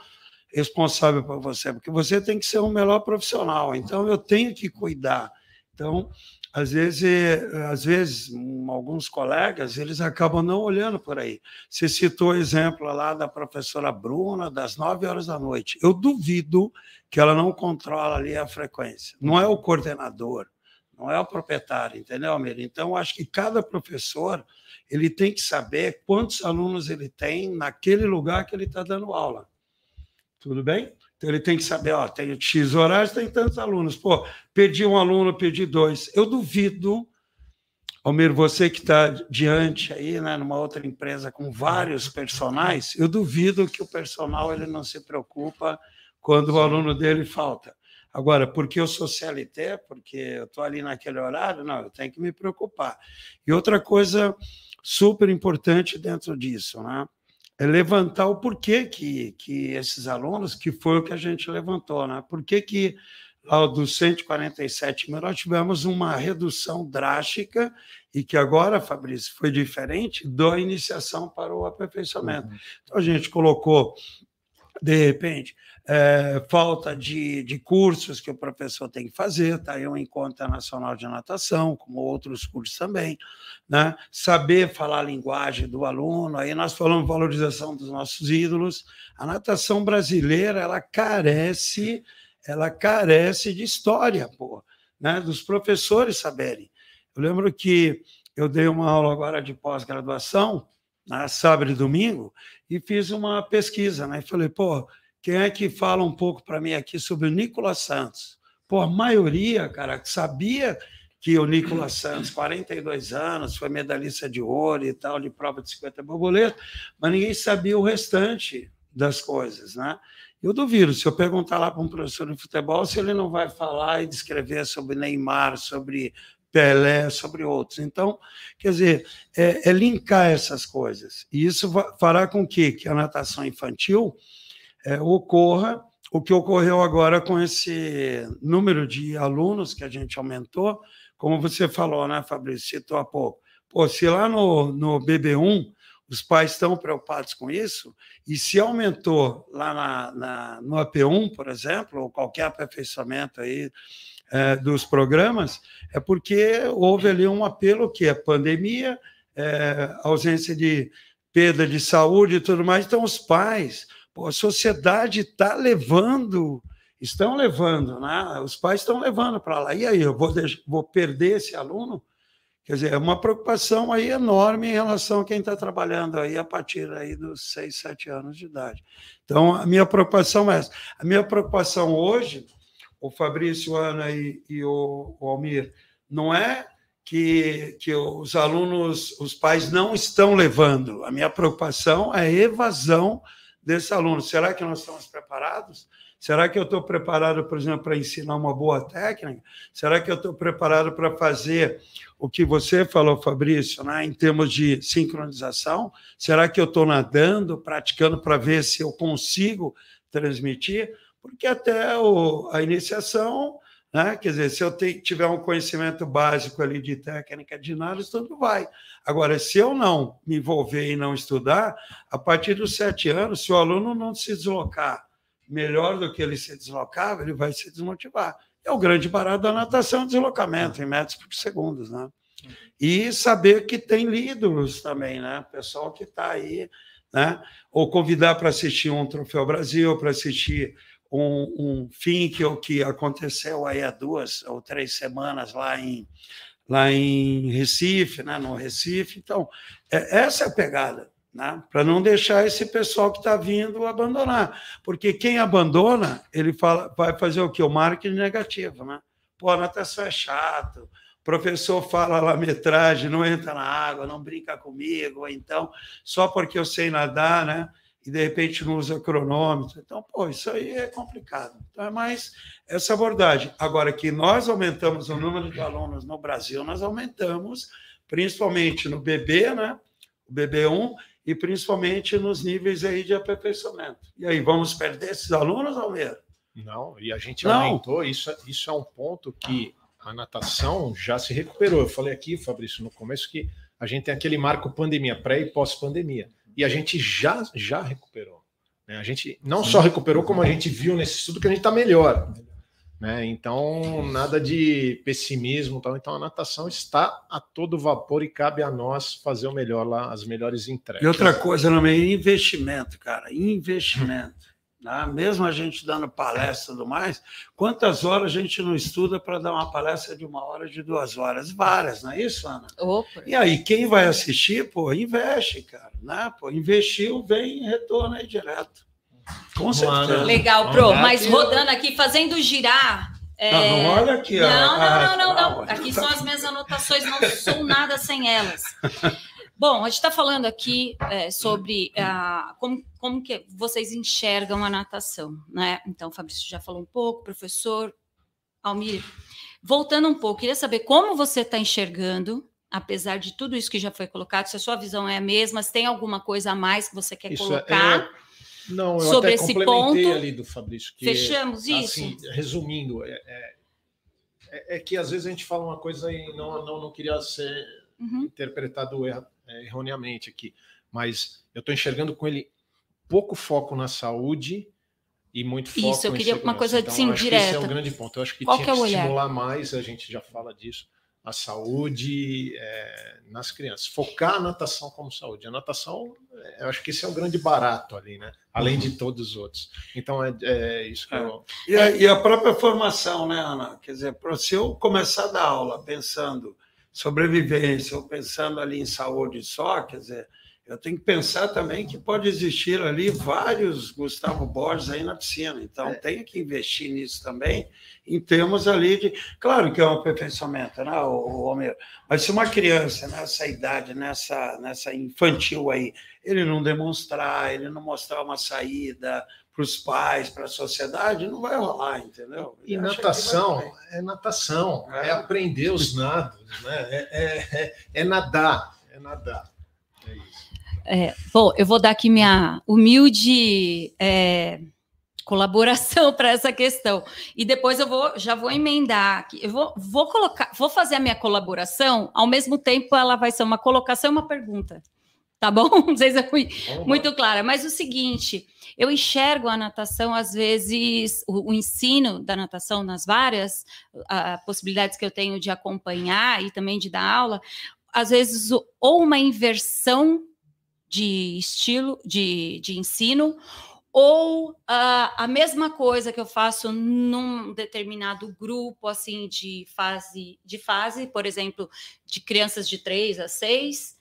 responsável por você, porque você tem que ser um melhor profissional. Então eu tenho que cuidar. Então às vezes, às vezes, alguns colegas, eles acabam não olhando por aí. Você citou o exemplo lá da professora Bruna, das 9 horas da noite. Eu duvido que ela não controla ali a frequência. Não é o coordenador, não é o proprietário, entendeu, Amir? Então, acho que cada professor ele tem que saber quantos alunos ele tem naquele lugar que ele está dando aula. Tudo bem? Então ele tem que saber, ó, tem X horários, tem tantos alunos. Pô, perdi um aluno, perdi dois. Eu duvido, Almir, você que está diante aí, né, numa outra empresa com vários personagens, eu duvido que o personal ele não se preocupa quando o aluno dele falta. Agora, porque eu sou CLT, porque eu estou ali naquele horário, não, eu tenho que me preocupar. E outra coisa super importante dentro disso, né? É levantar o porquê que, que esses alunos, que foi o que a gente levantou, né? Por que, que dos 147 mil nós tivemos uma redução drástica e que agora, Fabrício, foi diferente da iniciação para o aperfeiçoamento. Uhum. Então, a gente colocou, de repente, é, falta de, de cursos que o professor tem que fazer, está aí um encontro nacional de natação, como outros cursos também, né? saber falar a linguagem do aluno, aí nós falamos valorização dos nossos ídolos, a natação brasileira, ela carece, ela carece de história, pô, né? dos professores saberem. Eu lembro que eu dei uma aula agora de pós-graduação, na sábado e domingo, e fiz uma pesquisa, né? E falei, pô, quem é que fala um pouco para mim aqui sobre o Nicolas Santos? Por maioria, cara, sabia que o Nicolas Santos, 42 anos, foi medalhista de ouro e tal, de prova de 50 borboletas, mas ninguém sabia o restante das coisas, né? Eu duvido, se eu perguntar lá para um professor de futebol, se ele não vai falar e descrever sobre Neymar, sobre Pelé, sobre outros. Então, quer dizer, é, é linkar essas coisas. E isso fará com que, que a natação infantil é, ocorra o que ocorreu agora com esse número de alunos que a gente aumentou, como você falou, né, Fabrício, citou há pouco. Pô, se lá no, no BB1 os pais estão preocupados com isso, e se aumentou lá na, na no AP1, por exemplo, ou qualquer aperfeiçoamento aí é, dos programas, é porque houve ali um apelo que é pandemia, é, ausência de perda de saúde e tudo mais, então os pais Pô, a sociedade está levando, estão levando, né? os pais estão levando para lá. E aí, eu vou, deixar, vou perder esse aluno? Quer dizer, é uma preocupação aí enorme em relação a quem está trabalhando aí a partir aí dos seis, sete anos de idade. Então, a minha preocupação é essa. A minha preocupação hoje, o Fabrício, Ana e, e o, o Almir, não é que, que os alunos, os pais não estão levando. A minha preocupação é a evasão desse aluno. Será que nós estamos preparados? Será que eu estou preparado, por exemplo, para ensinar uma boa técnica? Será que eu estou preparado para fazer o que você falou, Fabrício, né, em termos de sincronização? Será que eu estou nadando, praticando para ver se eu consigo transmitir? Porque até o, a iniciação, né, quer dizer, se eu tiver um conhecimento básico ali de técnica de nada, tudo vai. Agora, se eu não me envolver e não estudar, a partir dos sete anos, se o aluno não se deslocar melhor do que ele se deslocava, ele vai se desmotivar. É o grande barato da natação, deslocamento em metros por segundos, né? E saber que tem líderes também, né? Pessoal que está aí, né? Ou convidar para assistir um Troféu Brasil, para assistir um, um fim que, que aconteceu aí há duas ou três semanas lá em lá em Recife, né, no Recife. Então, é, essa é a pegada, né, para não deixar esse pessoal que está vindo abandonar. Porque quem abandona, ele fala, vai fazer o quê? O marketing negativo. Né? Pô, a natação é chato, professor fala lá metragem, não entra na água, não brinca comigo, então, só porque eu sei nadar, né? E de repente não usa cronômetro. Então, pô, isso aí é complicado. Então, é mais essa abordagem. Agora que nós aumentamos o número de alunos no Brasil, nós aumentamos principalmente no BB, né? O BB1 e principalmente nos níveis aí de aperfeiçoamento. E aí, vamos perder esses alunos, Almeida? Não, e a gente Não. aumentou, isso, é, isso é um ponto que a natação já se recuperou. Eu falei aqui, Fabrício, no começo, que a gente tem aquele marco pandemia, pré e pós-pandemia e a gente já, já recuperou. Né? A gente não só recuperou, como a gente viu nesse estudo que a gente está melhor. Né? Então, nada de pessimismo. Tal. Então, a natação está a todo vapor e cabe a nós fazer o melhor lá, as melhores entregas. E outra coisa, não é investimento, cara. Investimento. Né? Mesmo a gente dando palestra e tudo mais, quantas horas a gente não estuda para dar uma palestra de uma hora, de duas horas? Várias, não é isso, Ana? Opa. E aí, quem vai assistir, pô, investe, cara. Né? Pô, investiu, vem retorno aí direto. Com certeza. Legal, Pro. Mas rodando aqui, fazendo girar. É... Não, não, olha aqui. Não, não, não, não, não. Aqui são as minhas anotações, não sou nada sem elas. Bom, a gente está falando aqui é, sobre como, como que vocês enxergam a natação, né? Então, o Fabrício já falou um pouco, professor Almir. Voltando um pouco, queria saber como você está enxergando, apesar de tudo isso que já foi colocado, se a sua visão é a mesma, se tem alguma coisa a mais que você quer isso é, colocar. É... Não, eu sobre até esse ponto ali do Fabrício. Que, Fechamos assim, isso. Resumindo, é, é, é, é, que às vezes a gente fala uma coisa e não, não, não queria ser uhum. interpretado errado é, erroneamente aqui, mas eu estou enxergando com ele pouco foco na saúde e muito foco Isso, eu queria uma coisa então, assim, direta. Esse é um grande ponto. Eu acho que Qual tinha que, é que estimular mais, a gente já fala disso, a saúde é, nas crianças. Focar a natação como saúde. A natação, é, eu acho que esse é o grande barato ali, né? Além de todos os outros. Então, é, é isso que é. eu... E a, e a, própria formação, né, Ana? Quer dizer, se eu começar a dar aula pensando sobrevivência, ou pensando ali em saúde só, quer dizer, eu tenho que pensar também que pode existir ali vários Gustavo Borges aí na piscina. Então, é. tem que investir nisso também, em termos ali de. Claro que é um aperfeiçoamento, né, o Homero? Mas se uma criança nessa idade, nessa, nessa infantil aí, ele não demonstrar, ele não mostrar uma saída, para os pais, para a sociedade, não vai rolar, entendeu? E natação é natação, é. é. aprender os nados, né? É, é, é, é nadar, é nadar. É isso. É, bom, eu vou dar aqui minha humilde é, colaboração [LAUGHS] para essa questão. E depois eu vou, já vou emendar aqui. Eu vou, vou colocar, vou fazer a minha colaboração, ao mesmo tempo ela vai ser uma colocação e uma pergunta. Tá bom? [LAUGHS] Não sei se eu fui muito clara, mas o seguinte eu enxergo a natação, às vezes, o, o ensino da natação nas várias a, possibilidades que eu tenho de acompanhar e também de dar aula, às vezes, ou uma inversão de estilo de, de ensino, ou uh, a mesma coisa que eu faço num determinado grupo assim de fase de fase, por exemplo, de crianças de 3 a 6,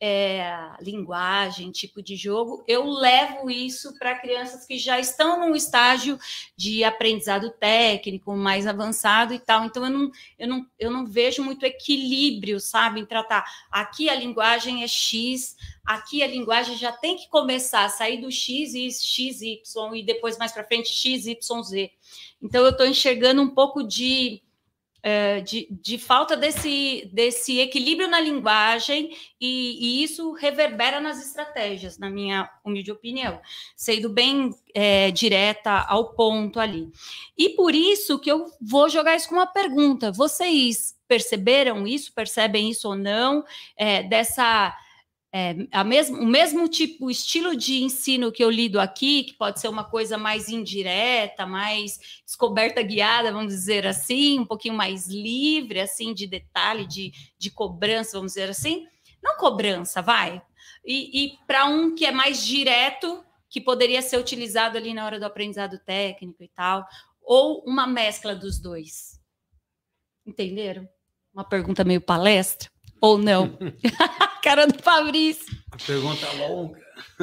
é, linguagem, tipo de jogo, eu levo isso para crianças que já estão num estágio de aprendizado técnico mais avançado e tal. Então, eu não, eu não, eu não vejo muito equilíbrio, sabe, em tratar. Aqui a linguagem é X, aqui a linguagem já tem que começar a sair do X e XY, e depois mais para frente XYZ. Então, eu estou enxergando um pouco de é, de, de, falta desse, desse equilíbrio na linguagem e, e, isso reverbera nas estratégias, na minha humilde opinião, sendo bem é, direta ao ponto ali. E por isso que eu vou jogar isso com uma pergunta: vocês perceberam isso, percebem isso ou não, é, dessa é, a o mesmo tipo, o estilo de ensino que eu lido aqui, que pode ser uma coisa mais indireta, mais descoberta guiada, vamos dizer assim, um pouquinho mais livre, assim, de detalhe, de, de cobrança, vamos dizer assim. Não cobrança, vai. E, e para um que é mais direto, que poderia ser utilizado ali na hora do aprendizado técnico e tal, ou uma mescla dos dois. Entenderam? Uma pergunta meio palestra, ou não? [LAUGHS] cara do Fabrício. A pergunta longa.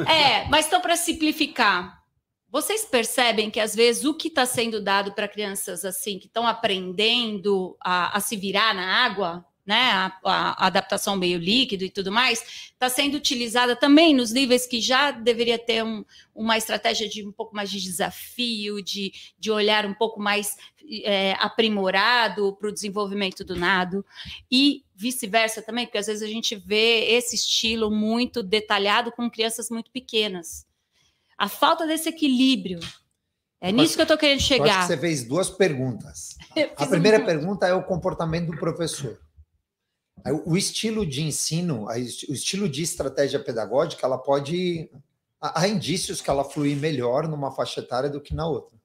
É, mas então, para simplificar, vocês percebem que às vezes o que está sendo dado para crianças assim, que estão aprendendo a, a, se virar na água, né, a, a, adaptação meio líquido e tudo mais, está sendo utilizada também nos níveis que já deveria ter um, uma estratégia de um pouco mais de desafio, de, de olhar um pouco mais é, aprimorado para o desenvolvimento do nado, e vice-versa também, porque às vezes a gente vê esse estilo muito detalhado com crianças muito pequenas. A falta desse equilíbrio. É nisso que eu estou querendo chegar. você fez duas perguntas. A primeira pergunta é o comportamento do professor. O estilo de ensino, o estilo de estratégia pedagógica, ela pode. Há indícios que ela flui melhor numa faixa etária do que na outra.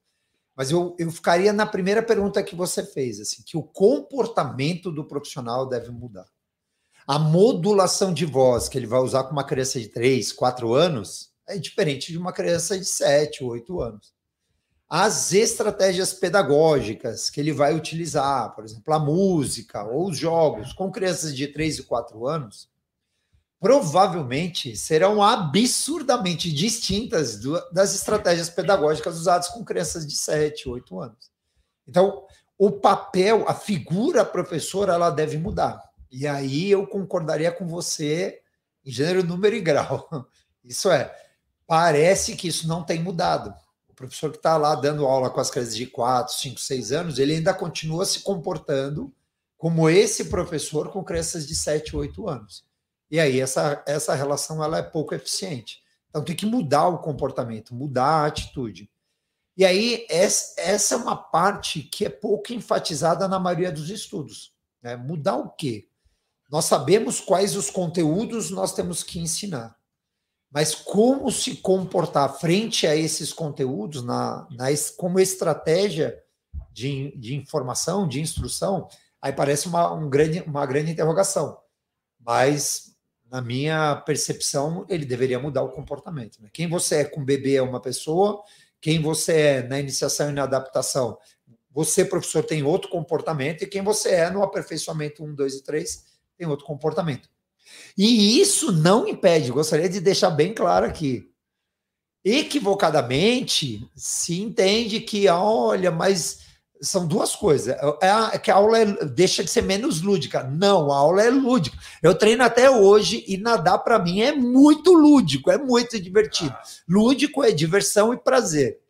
Mas eu, eu ficaria na primeira pergunta que você fez, assim, que o comportamento do profissional deve mudar. A modulação de voz que ele vai usar com uma criança de 3, 4 anos é diferente de uma criança de 7, 8 anos as estratégias pedagógicas que ele vai utilizar, por exemplo, a música ou os jogos com crianças de 3 e 4 anos, provavelmente serão absurdamente distintas do, das estratégias pedagógicas usadas com crianças de 7, 8 anos. Então, o papel, a figura professora, ela deve mudar. E aí eu concordaria com você em gênero, número e grau. [LAUGHS] Isso é, parece que isso não tem mudado professor que está lá dando aula com as crianças de 4, 5, 6 anos, ele ainda continua se comportando como esse professor com crianças de 7, 8 anos. E aí essa, essa relação ela é pouco eficiente. Então tem que mudar o comportamento, mudar a atitude. E aí essa é uma parte que é pouco enfatizada na maioria dos estudos. Né? Mudar o quê? Nós sabemos quais os conteúdos nós temos que ensinar. Mas como se comportar frente a esses conteúdos na, na como estratégia de, de informação, de instrução, aí parece uma, um grande, uma grande interrogação. Mas, na minha percepção, ele deveria mudar o comportamento. Né? Quem você é com bebê é uma pessoa, quem você é na iniciação e na adaptação, você, professor, tem outro comportamento, e quem você é no aperfeiçoamento 1, 2 e 3 tem outro comportamento. E isso não impede, gostaria de deixar bem claro aqui. Equivocadamente se entende que, olha, mas são duas coisas. É, é que a aula é, deixa de ser menos lúdica. Não, a aula é lúdica. Eu treino até hoje e nadar para mim é muito lúdico, é muito divertido. Lúdico é diversão e prazer.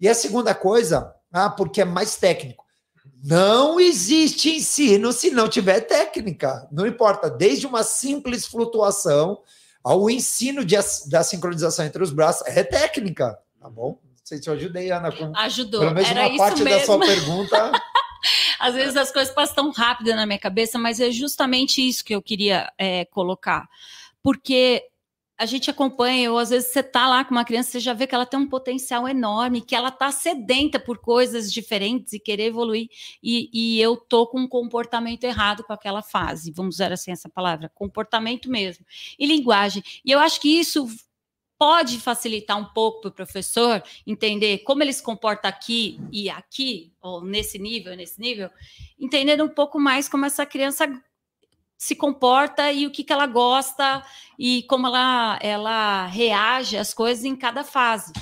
E a segunda coisa, ah, porque é mais técnico. Não existe ensino se não tiver técnica. Não importa, desde uma simples flutuação ao ensino de, da sincronização entre os braços, é técnica, tá bom? Não sei se eu ajudei, Ana. Com, Ajudou. Pelo menos Era uma parte mesmo. da sua [LAUGHS] pergunta. Às vezes as coisas passam tão rápido na minha cabeça, mas é justamente isso que eu queria é, colocar. Porque a gente acompanha, ou às vezes você está lá com uma criança, você já vê que ela tem um potencial enorme, que ela está sedenta por coisas diferentes e querer evoluir, e, e eu tô com um comportamento errado com aquela fase, vamos usar assim essa palavra, comportamento mesmo, e linguagem. E eu acho que isso pode facilitar um pouco para o professor entender como ele se comporta aqui e aqui, ou nesse nível, nesse nível, entender um pouco mais como essa criança se comporta e o que, que ela gosta e como ela, ela reage às coisas em cada fase.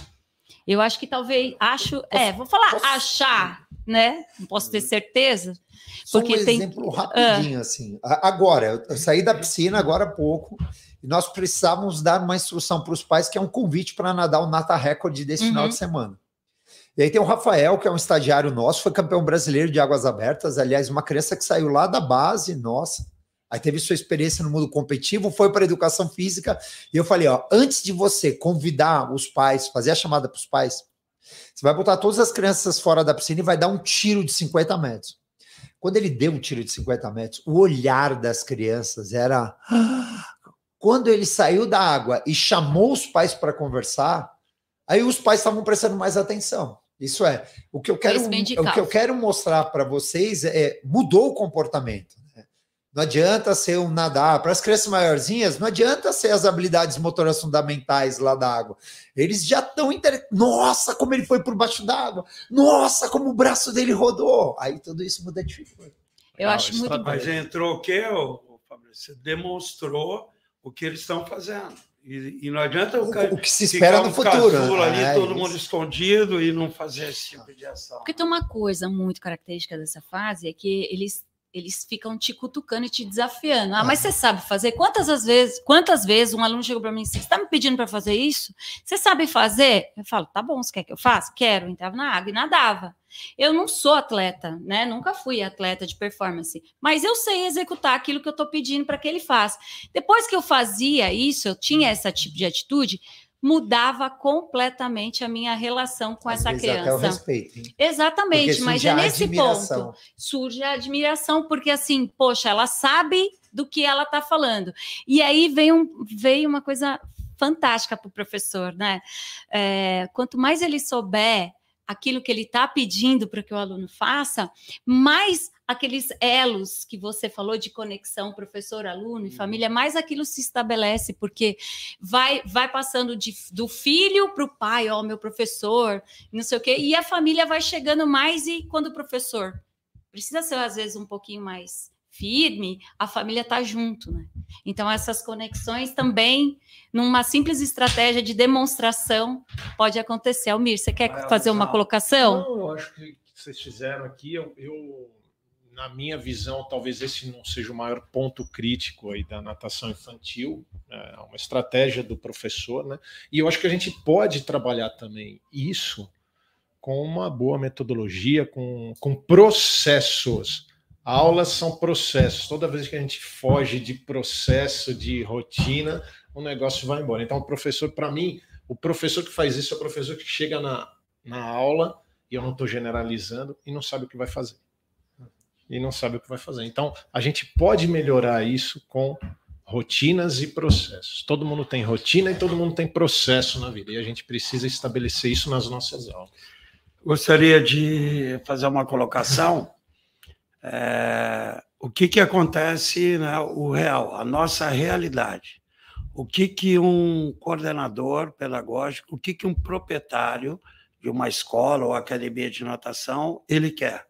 Eu acho que talvez, acho, é, vou falar posso, achar, né? Não posso ter certeza. Só porque um tem... exemplo rapidinho, ah. assim. Agora, eu saí da piscina agora há pouco e nós precisávamos dar uma instrução para os pais que é um convite para nadar o Nata Record desse uhum. final de semana. E aí tem o Rafael, que é um estagiário nosso, foi campeão brasileiro de águas abertas, aliás, uma criança que saiu lá da base, nossa, Aí teve sua experiência no mundo competitivo, foi para educação física, e eu falei, ó, antes de você convidar os pais, fazer a chamada para os pais, você vai botar todas as crianças fora da piscina e vai dar um tiro de 50 metros. Quando ele deu um tiro de 50 metros, o olhar das crianças era. Quando ele saiu da água e chamou os pais para conversar, aí os pais estavam prestando mais atenção. Isso é, o que eu quero, o que eu quero mostrar para vocês é mudou o comportamento. Não adianta ser um nadar. Para as crianças maiorzinhas, não adianta ser as habilidades motoras fundamentais lá da água. Eles já estão. Inter... Nossa, como ele foi por baixo d'água! Nossa, como o braço dele rodou! Aí tudo isso muda de figura. Eu acho muito Mas entrou o quê, Fabrício? Você demonstrou o que eles estão fazendo. E, e, não adianta o, o, o que se espera no futuro. ali, é, todo isso. mundo escondido e não fazer esse tipo de ação. Porque tem uma coisa muito característica dessa fase é que eles eles ficam te cutucando e te desafiando. Ah, mas você sabe fazer? Quantas vezes, quantas vezes um aluno chegou para mim e disse: Você está me pedindo para fazer isso? Você sabe fazer? Eu falo: Tá bom, você quer que eu faça? Quero. Entrava na água e nadava. Eu não sou atleta, né? Nunca fui atleta de performance, mas eu sei executar aquilo que eu estou pedindo para que ele faça. Depois que eu fazia isso, eu tinha esse tipo de atitude, mudava completamente a minha relação com Às essa criança. Até o respeito. Hein? Exatamente, mas é nesse ponto surge a admiração, porque assim, poxa, ela sabe do que ela está falando. E aí vem um, veio uma coisa fantástica para o professor, né? É, quanto mais ele souber aquilo que ele está pedindo para que o aluno faça, mais aqueles elos que você falou de conexão professor-aluno e uhum. família, mais aquilo se estabelece, porque vai vai passando de, do filho para o pai, ó, meu professor, não sei o quê, e a família vai chegando mais, e quando o professor precisa ser, às vezes, um pouquinho mais firme, a família está junto, né? Então, essas conexões também, numa simples estratégia de demonstração, pode acontecer. Almir, você quer fazer uma colocação? Não, eu acho que vocês fizeram aqui, eu, eu na minha visão, talvez esse não seja o maior ponto crítico aí da natação infantil, né? é uma estratégia do professor, né? E eu acho que a gente pode trabalhar também isso com uma boa metodologia, com, com processos. Aulas são processos. Toda vez que a gente foge de processo, de rotina, o negócio vai embora. Então, o professor, para mim, o professor que faz isso é o professor que chega na, na aula, e eu não estou generalizando, e não sabe o que vai fazer e não sabe o que vai fazer. Então, a gente pode melhorar isso com rotinas e processos. Todo mundo tem rotina e todo mundo tem processo na vida, e a gente precisa estabelecer isso nas nossas aulas. Gostaria de fazer uma colocação. É, o que, que acontece, né, o real, a nossa realidade. O que, que um coordenador pedagógico, o que, que um proprietário de uma escola ou academia de natação ele quer?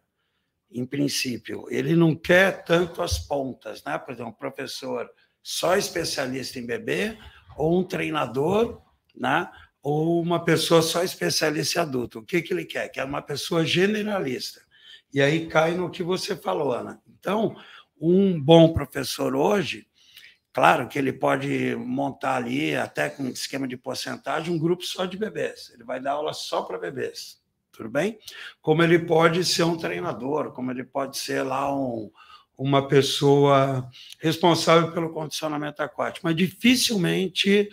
Em princípio, ele não quer tanto as pontas, né? Por exemplo, um professor só especialista em bebê, ou um treinador, né? Ou uma pessoa só especialista em adulto. O que, que ele quer? Quer uma pessoa generalista. E aí cai no que você falou, Ana. Então, um bom professor hoje, claro que ele pode montar ali, até com esquema de porcentagem, um grupo só de bebês. Ele vai dar aula só para bebês tudo bem? Como ele pode ser um treinador, como ele pode ser lá um, uma pessoa responsável pelo condicionamento aquático, mas dificilmente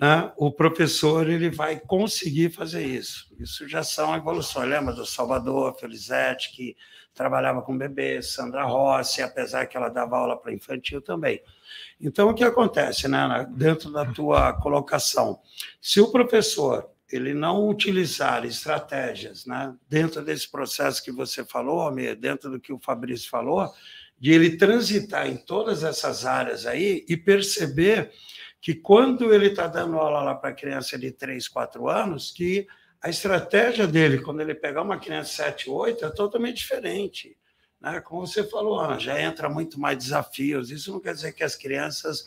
né, o professor ele vai conseguir fazer isso. Isso já são evoluções. Lembra do Salvador Felizete, que trabalhava com bebês, Sandra Rossi, apesar que ela dava aula para infantil também. Então, o que acontece, né, dentro da tua colocação? Se o professor ele não utilizar estratégias né, dentro desse processo que você falou, Almir, dentro do que o Fabrício falou, de ele transitar em todas essas áreas aí e perceber que quando ele está dando aula lá para criança de 3, 4 anos, que a estratégia dele, quando ele pegar uma criança de 7, 8, é totalmente diferente. Né? Como você falou, Ana, já entra muito mais desafios. Isso não quer dizer que as crianças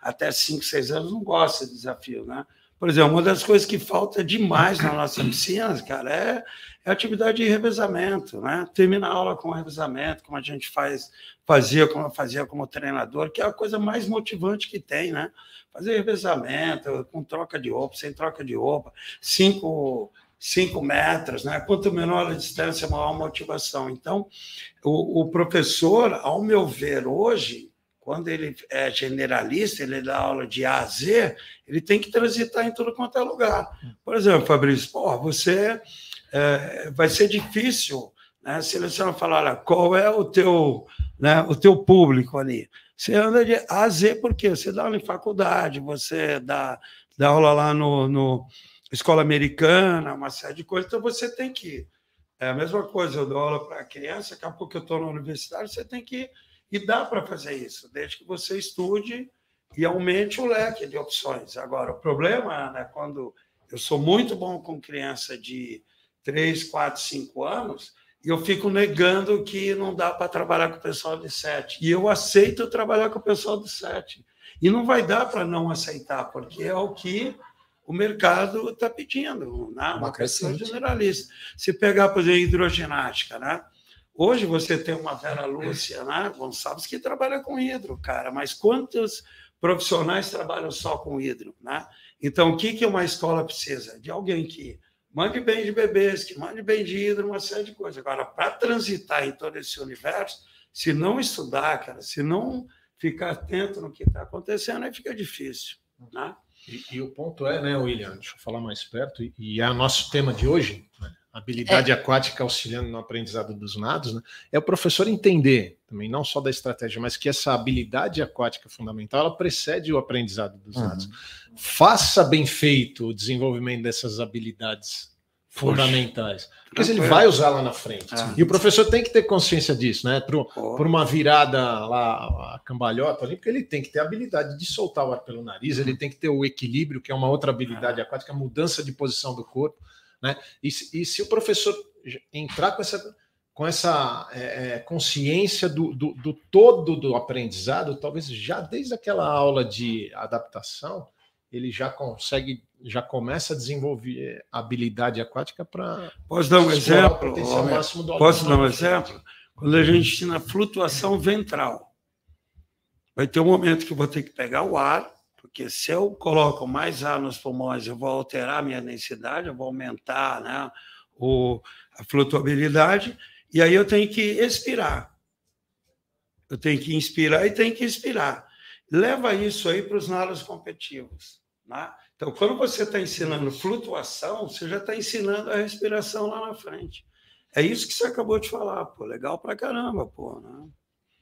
até 5, 6 anos não gostam de desafio, né? Por exemplo, uma das coisas que falta demais na nossa piscina, cara, é, é atividade de revezamento, né? Terminar a aula com revezamento, como a gente faz, fazia, como eu fazia como treinador, que é a coisa mais motivante que tem, né? Fazer revezamento, com troca de roupa, sem troca de roupa, cinco, cinco metros, né? Quanto menor a distância, maior a motivação. Então, o, o professor, ao meu ver, hoje, quando ele é generalista, ele dá aula de A a Z, ele tem que transitar em tudo quanto é lugar. Por exemplo, Fabrício, pô, você é, vai ser difícil né, selecionar falar olha, qual é o teu, né, o teu público ali. Você anda de A a Z, porque você dá aula em faculdade, você dá, dá aula lá no, no escola americana, uma série de coisas, então você tem que. É a mesma coisa, eu dou aula para criança, daqui a pouco eu estou na universidade, você tem que e dá para fazer isso, desde que você estude e aumente o leque de opções. Agora, o problema é né, quando eu sou muito bom com criança de 3, 4, 5 anos e eu fico negando que não dá para trabalhar com o pessoal de 7. E eu aceito trabalhar com o pessoal de 7. E não vai dar para não aceitar, porque é o que o mercado está pedindo, né? uma questão generalista. Se pegar, por exemplo, hidroginástica, né? Hoje você tem uma Vera Lúcia, né, Gonçalves, que trabalha com hidro, cara, mas quantos profissionais trabalham só com hidro, né? Então, o que, que uma escola precisa? De alguém que mande bem de bebês, que mande bem de hidro, uma série de coisas. Agora, para transitar em todo esse universo, se não estudar, cara, se não ficar atento no que está acontecendo, aí fica difícil, né? E, e, o ponto é, né, William, deixa eu falar mais perto, e, e é o nosso tema de hoje, né? Habilidade é. aquática auxiliando no aprendizado dos nados, né? é o professor entender também, não só da estratégia, mas que essa habilidade aquática fundamental, ela precede o aprendizado dos uhum. nados. Faça bem feito o desenvolvimento dessas habilidades fundamentais. Porque ele vai usar lá na frente. É. E o professor tem que ter consciência disso, né? Por, por uma virada lá, a cambalhota ali, porque ele tem que ter a habilidade de soltar o ar pelo nariz, ele tem que ter o equilíbrio, que é uma outra habilidade é. aquática, a mudança de posição do corpo. Né? E, e se o professor entrar com essa, com essa é, é, consciência do, do, do, todo do aprendizado, talvez já desde aquela aula de adaptação, ele já consegue, já começa a desenvolver habilidade aquática para. Posso dar um exemplo? Posso dar um exemplo? Quando a gente ensina flutuação ventral, vai ter um momento que eu vou ter que pegar o ar porque se eu coloco mais ar nos pulmões, eu vou alterar a minha densidade, eu vou aumentar né, o, a flutuabilidade, e aí eu tenho que expirar. Eu tenho que inspirar e tenho que expirar. Leva isso aí para os nados competitivos. Né? Então, quando você está ensinando flutuação, você já está ensinando a respiração lá na frente. É isso que você acabou de falar, pô. Legal pra caramba, pô. Né?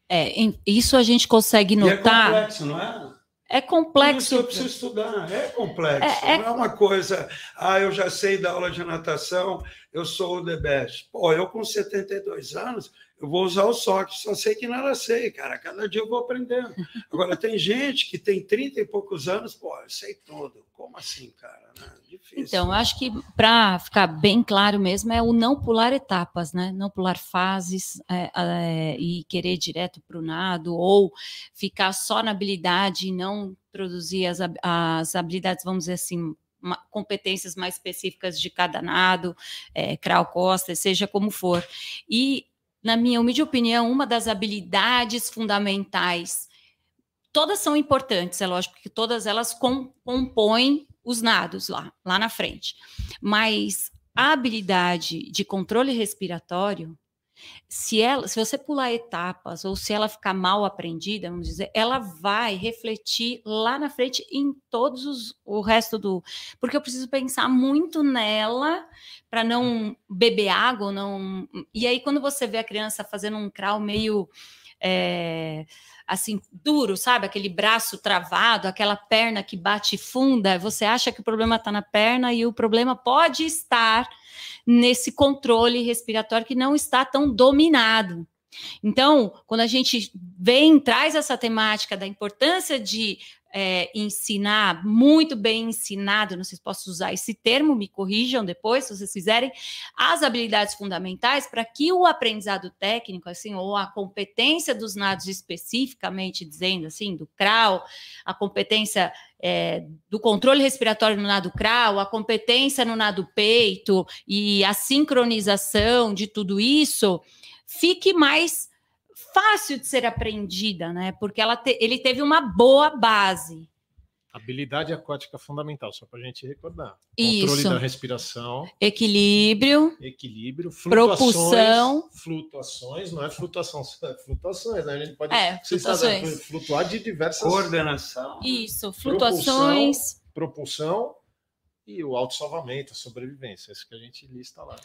É, isso a gente consegue notar. E é complexo, não é? É complexo. eu preciso estudar, é complexo. É, é... Não é uma coisa, ah, eu já sei da aula de natação, eu sou o the best. Pô, eu com 72 anos, eu vou usar o SOC, só sei que nada sei, cara. Cada dia eu vou aprendendo. [LAUGHS] Agora, tem gente que tem 30 e poucos anos, pô, eu sei tudo. Como assim, cara? Né? Difícil. Então, acho que para ficar bem claro mesmo é o não pular etapas, né? Não pular fases é, é, e querer direto para o nado, ou ficar só na habilidade e não produzir as, as habilidades, vamos dizer assim, competências mais específicas de cada nado, é, crawl, costa, seja como for. E na minha humilde opinião, uma das habilidades fundamentais. Todas são importantes, é lógico que todas elas com, compõem os nados lá, lá na frente. Mas a habilidade de controle respiratório se ela, se você pular etapas ou se ela ficar mal aprendida, vamos dizer, ela vai refletir lá na frente em todos os, o resto do, porque eu preciso pensar muito nela para não beber água, não. E aí quando você vê a criança fazendo um crawl meio é, assim, duro, sabe? Aquele braço travado, aquela perna que bate funda, você acha que o problema está na perna e o problema pode estar nesse controle respiratório que não está tão dominado. Então, quando a gente vem, traz essa temática da importância de é, ensinar, muito bem ensinado, não sei se posso usar esse termo, me corrijam depois, se vocês fizerem, as habilidades fundamentais para que o aprendizado técnico, assim, ou a competência dos nados especificamente dizendo, assim, do CRAU, a competência é, do controle respiratório no nado CRAU, a competência no nado peito e a sincronização de tudo isso, fique mais fácil de ser aprendida, né? Porque ela te, ele teve uma boa base. Habilidade aquática fundamental, só para a gente recordar. Controle Isso. da respiração. Equilíbrio. Equilíbrio. Flutuações, propulsão. Flutuações, não é flutuação, é [LAUGHS] flutuações, né? A gente pode é, flutuações. Sabe, flutuar de diversas. Coordenação. Isso, flutuações. Propulsão, propulsão e o autossalvamento, a sobrevivência. Isso que a gente lista lá.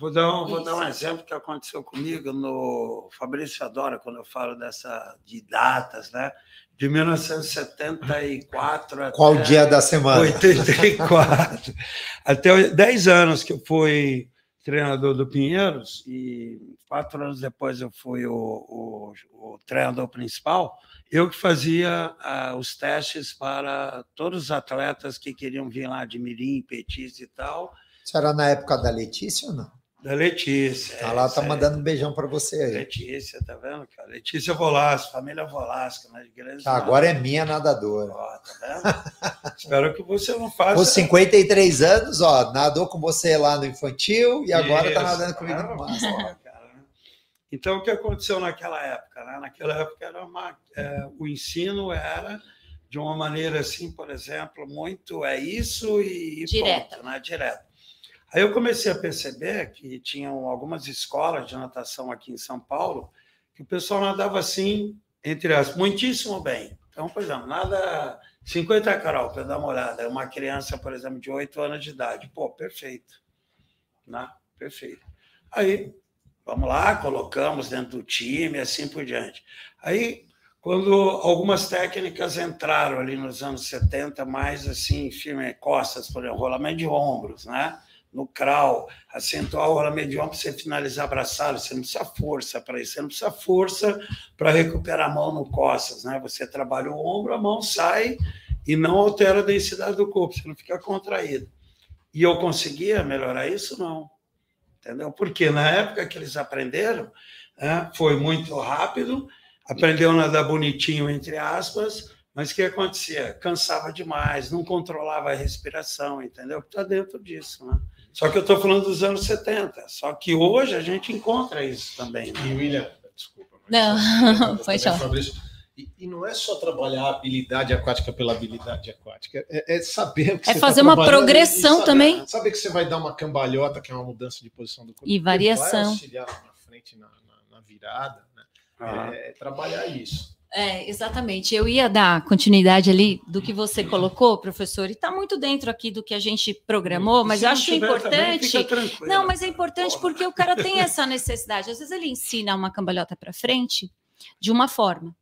Vou dar, um, vou dar um exemplo que aconteceu comigo no Fabrício adora quando eu falo dessa de datas, né? De 1974 Qual até dia da semana? 84. [LAUGHS] até 10 anos que eu fui treinador do Pinheiros e quatro anos depois eu fui o, o, o treinador principal. Eu que fazia uh, os testes para todos os atletas que queriam vir lá de Mirim, Petis e tal. Isso era na época da Letícia ou não? Da Letícia. Tá, é, tá mandando um beijão para você aí. Letícia, tá vendo, cara? Letícia Volasco, família Volasco, né? Grandes tá, agora é minha nadadora. Ó, tá vendo? [LAUGHS] Espero que você não faça. Com 53 anos, ó, nadou com você lá no infantil e agora tá Isso, tá nadando comigo no máximo. Então, o que aconteceu naquela época? Né? Naquela época, era uma, é, o ensino era de uma maneira assim, por exemplo, muito é isso e direto, ponto, né? direto. Aí eu comecei a perceber que tinham algumas escolas de natação aqui em São Paulo que o pessoal nadava assim, entre as muitíssimo bem. Então, por exemplo, nada 50 Carol, para dar uma olhada, uma criança, por exemplo, de 8 anos de idade. Pô, perfeito. Né? Perfeito. Aí Vamos lá, colocamos dentro do time, assim por diante. Aí, quando algumas técnicas entraram ali nos anos 70, mais assim, firme costas, por exemplo, rolamento de ombros, né? No crawl, acentuar o rolamento de ombros, você finalizar abraçado, você não precisa força para isso, você não precisa força para recuperar a mão no costas, né? Você trabalha o ombro, a mão sai e não altera a densidade do corpo, você não fica contraído. E eu conseguia melhorar isso? Não entendeu? Porque na época que eles aprenderam, né, foi muito rápido, aprendeu a nadar bonitinho, entre aspas, mas o que acontecia? Cansava demais, não controlava a respiração, entendeu? Está dentro disso, né? Só que eu estou falando dos anos 70, só que hoje a gente encontra isso também. Né? E William, desculpa. Não, [LAUGHS] foi só. E, e, não é só trabalhar a habilidade aquática pela habilidade aquática, é, é saber o que É tá fazer tá uma progressão saber, também. Saber que você vai dar uma cambalhota, que é uma mudança de posição do corpo. E variação. Vai auxiliar na frente, na, na, na virada. Né? Ah. É, trabalhar isso. É, exatamente. Eu ia dar continuidade ali do que você colocou, professor, e está muito dentro aqui do que a gente programou, mas eu acho importante. Não, mas é importante porque o cara tem essa necessidade. Às vezes ele ensina uma cambalhota para frente de uma forma.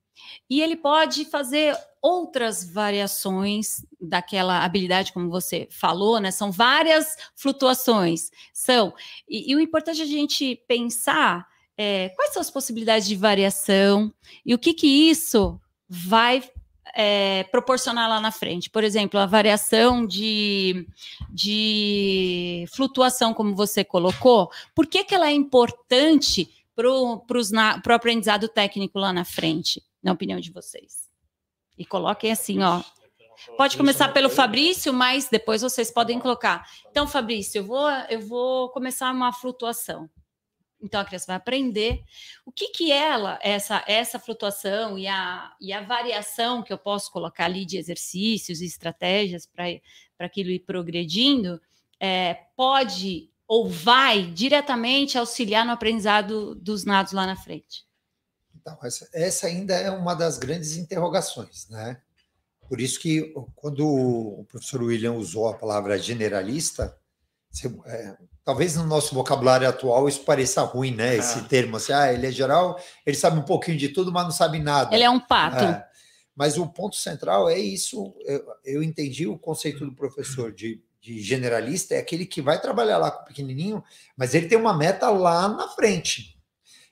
E ele pode fazer outras variações daquela habilidade, como você falou, né? São várias flutuações. São. E, e o importante é a gente pensar é, quais são as possibilidades de variação e o que, que isso vai é, proporcionar lá na frente. Por exemplo, a variação de, de flutuação, como você colocou, por que, que ela é importante para o aprendizado técnico lá na frente? na opinião de vocês? E coloquem assim, ó. Pode começar pelo Fabrício, mas depois vocês podem colocar. Então, Fabrício, eu vou, eu vou começar uma flutuação. Então a criança vai aprender o que que ela essa essa flutuação e a, e a variação que eu posso colocar ali de exercícios e estratégias para aquilo ir progredindo é, pode ou vai diretamente auxiliar no aprendizado dos nados lá na frente. Então, essa, essa ainda é uma das grandes interrogações, né? Por isso que quando o professor William usou a palavra generalista, você, é, talvez no nosso vocabulário atual isso pareça ruim, né? Esse ah. termo assim, ah, ele é geral, ele sabe um pouquinho de tudo, mas não sabe nada. Ele é um pato. É, mas o ponto central é isso. Eu, eu entendi o conceito do professor de, de generalista, é aquele que vai trabalhar lá com o pequenininho, mas ele tem uma meta lá na frente.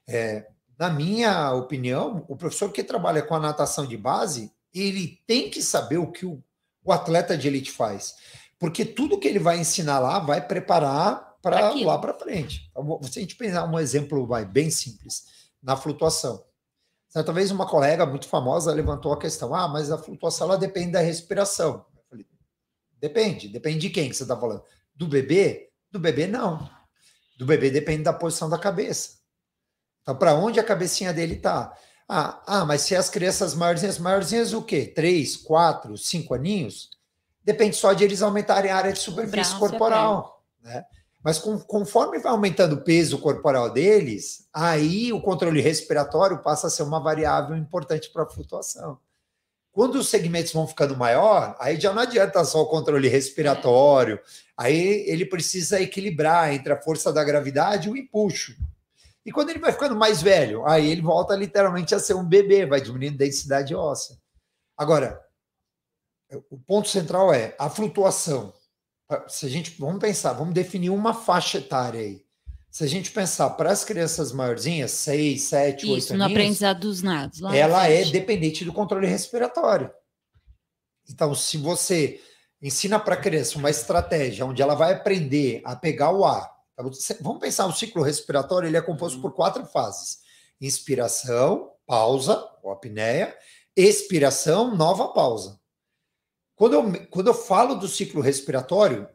É, na minha opinião, o professor que trabalha com a natação de base, ele tem que saber o que o, o atleta de elite faz. Porque tudo que ele vai ensinar lá vai preparar para lá para frente. Então, se a gente pensar um exemplo vai, bem simples, na flutuação. Certa vez uma colega muito famosa levantou a questão: ah, mas a flutuação ela depende da respiração. Eu falei, depende, depende de quem que você está falando? Do bebê? Do bebê, não. Do bebê depende da posição da cabeça. Então, para onde a cabecinha dele está? Ah, ah, mas se as crianças maiorzinhas, maiorzinhas o quê? Três, quatro, cinco aninhos? Depende só de eles aumentarem a área de superfície corporal. Né? Mas com, conforme vai aumentando o peso corporal deles, aí o controle respiratório passa a ser uma variável importante para a flutuação. Quando os segmentos vão ficando maior, aí já não adianta só o controle respiratório, aí ele precisa equilibrar entre a força da gravidade e o empuxo. E quando ele vai ficando mais velho, aí ele volta literalmente a ser um bebê, vai diminuindo densidade óssea. Agora, o ponto central é a flutuação. Se a gente vamos pensar, vamos definir uma faixa etária aí. Se a gente pensar para as crianças maiorzinhas, 6, 7, 8 Isso, no aprendizado dos nados. ela é dependente do controle respiratório. Então, se você ensina para a criança uma estratégia onde ela vai aprender a pegar o ar, Tá vamos pensar, o ciclo respiratório ele é composto por quatro fases: inspiração, pausa, ou apneia, expiração, nova pausa. Quando eu, quando eu falo do ciclo respiratório,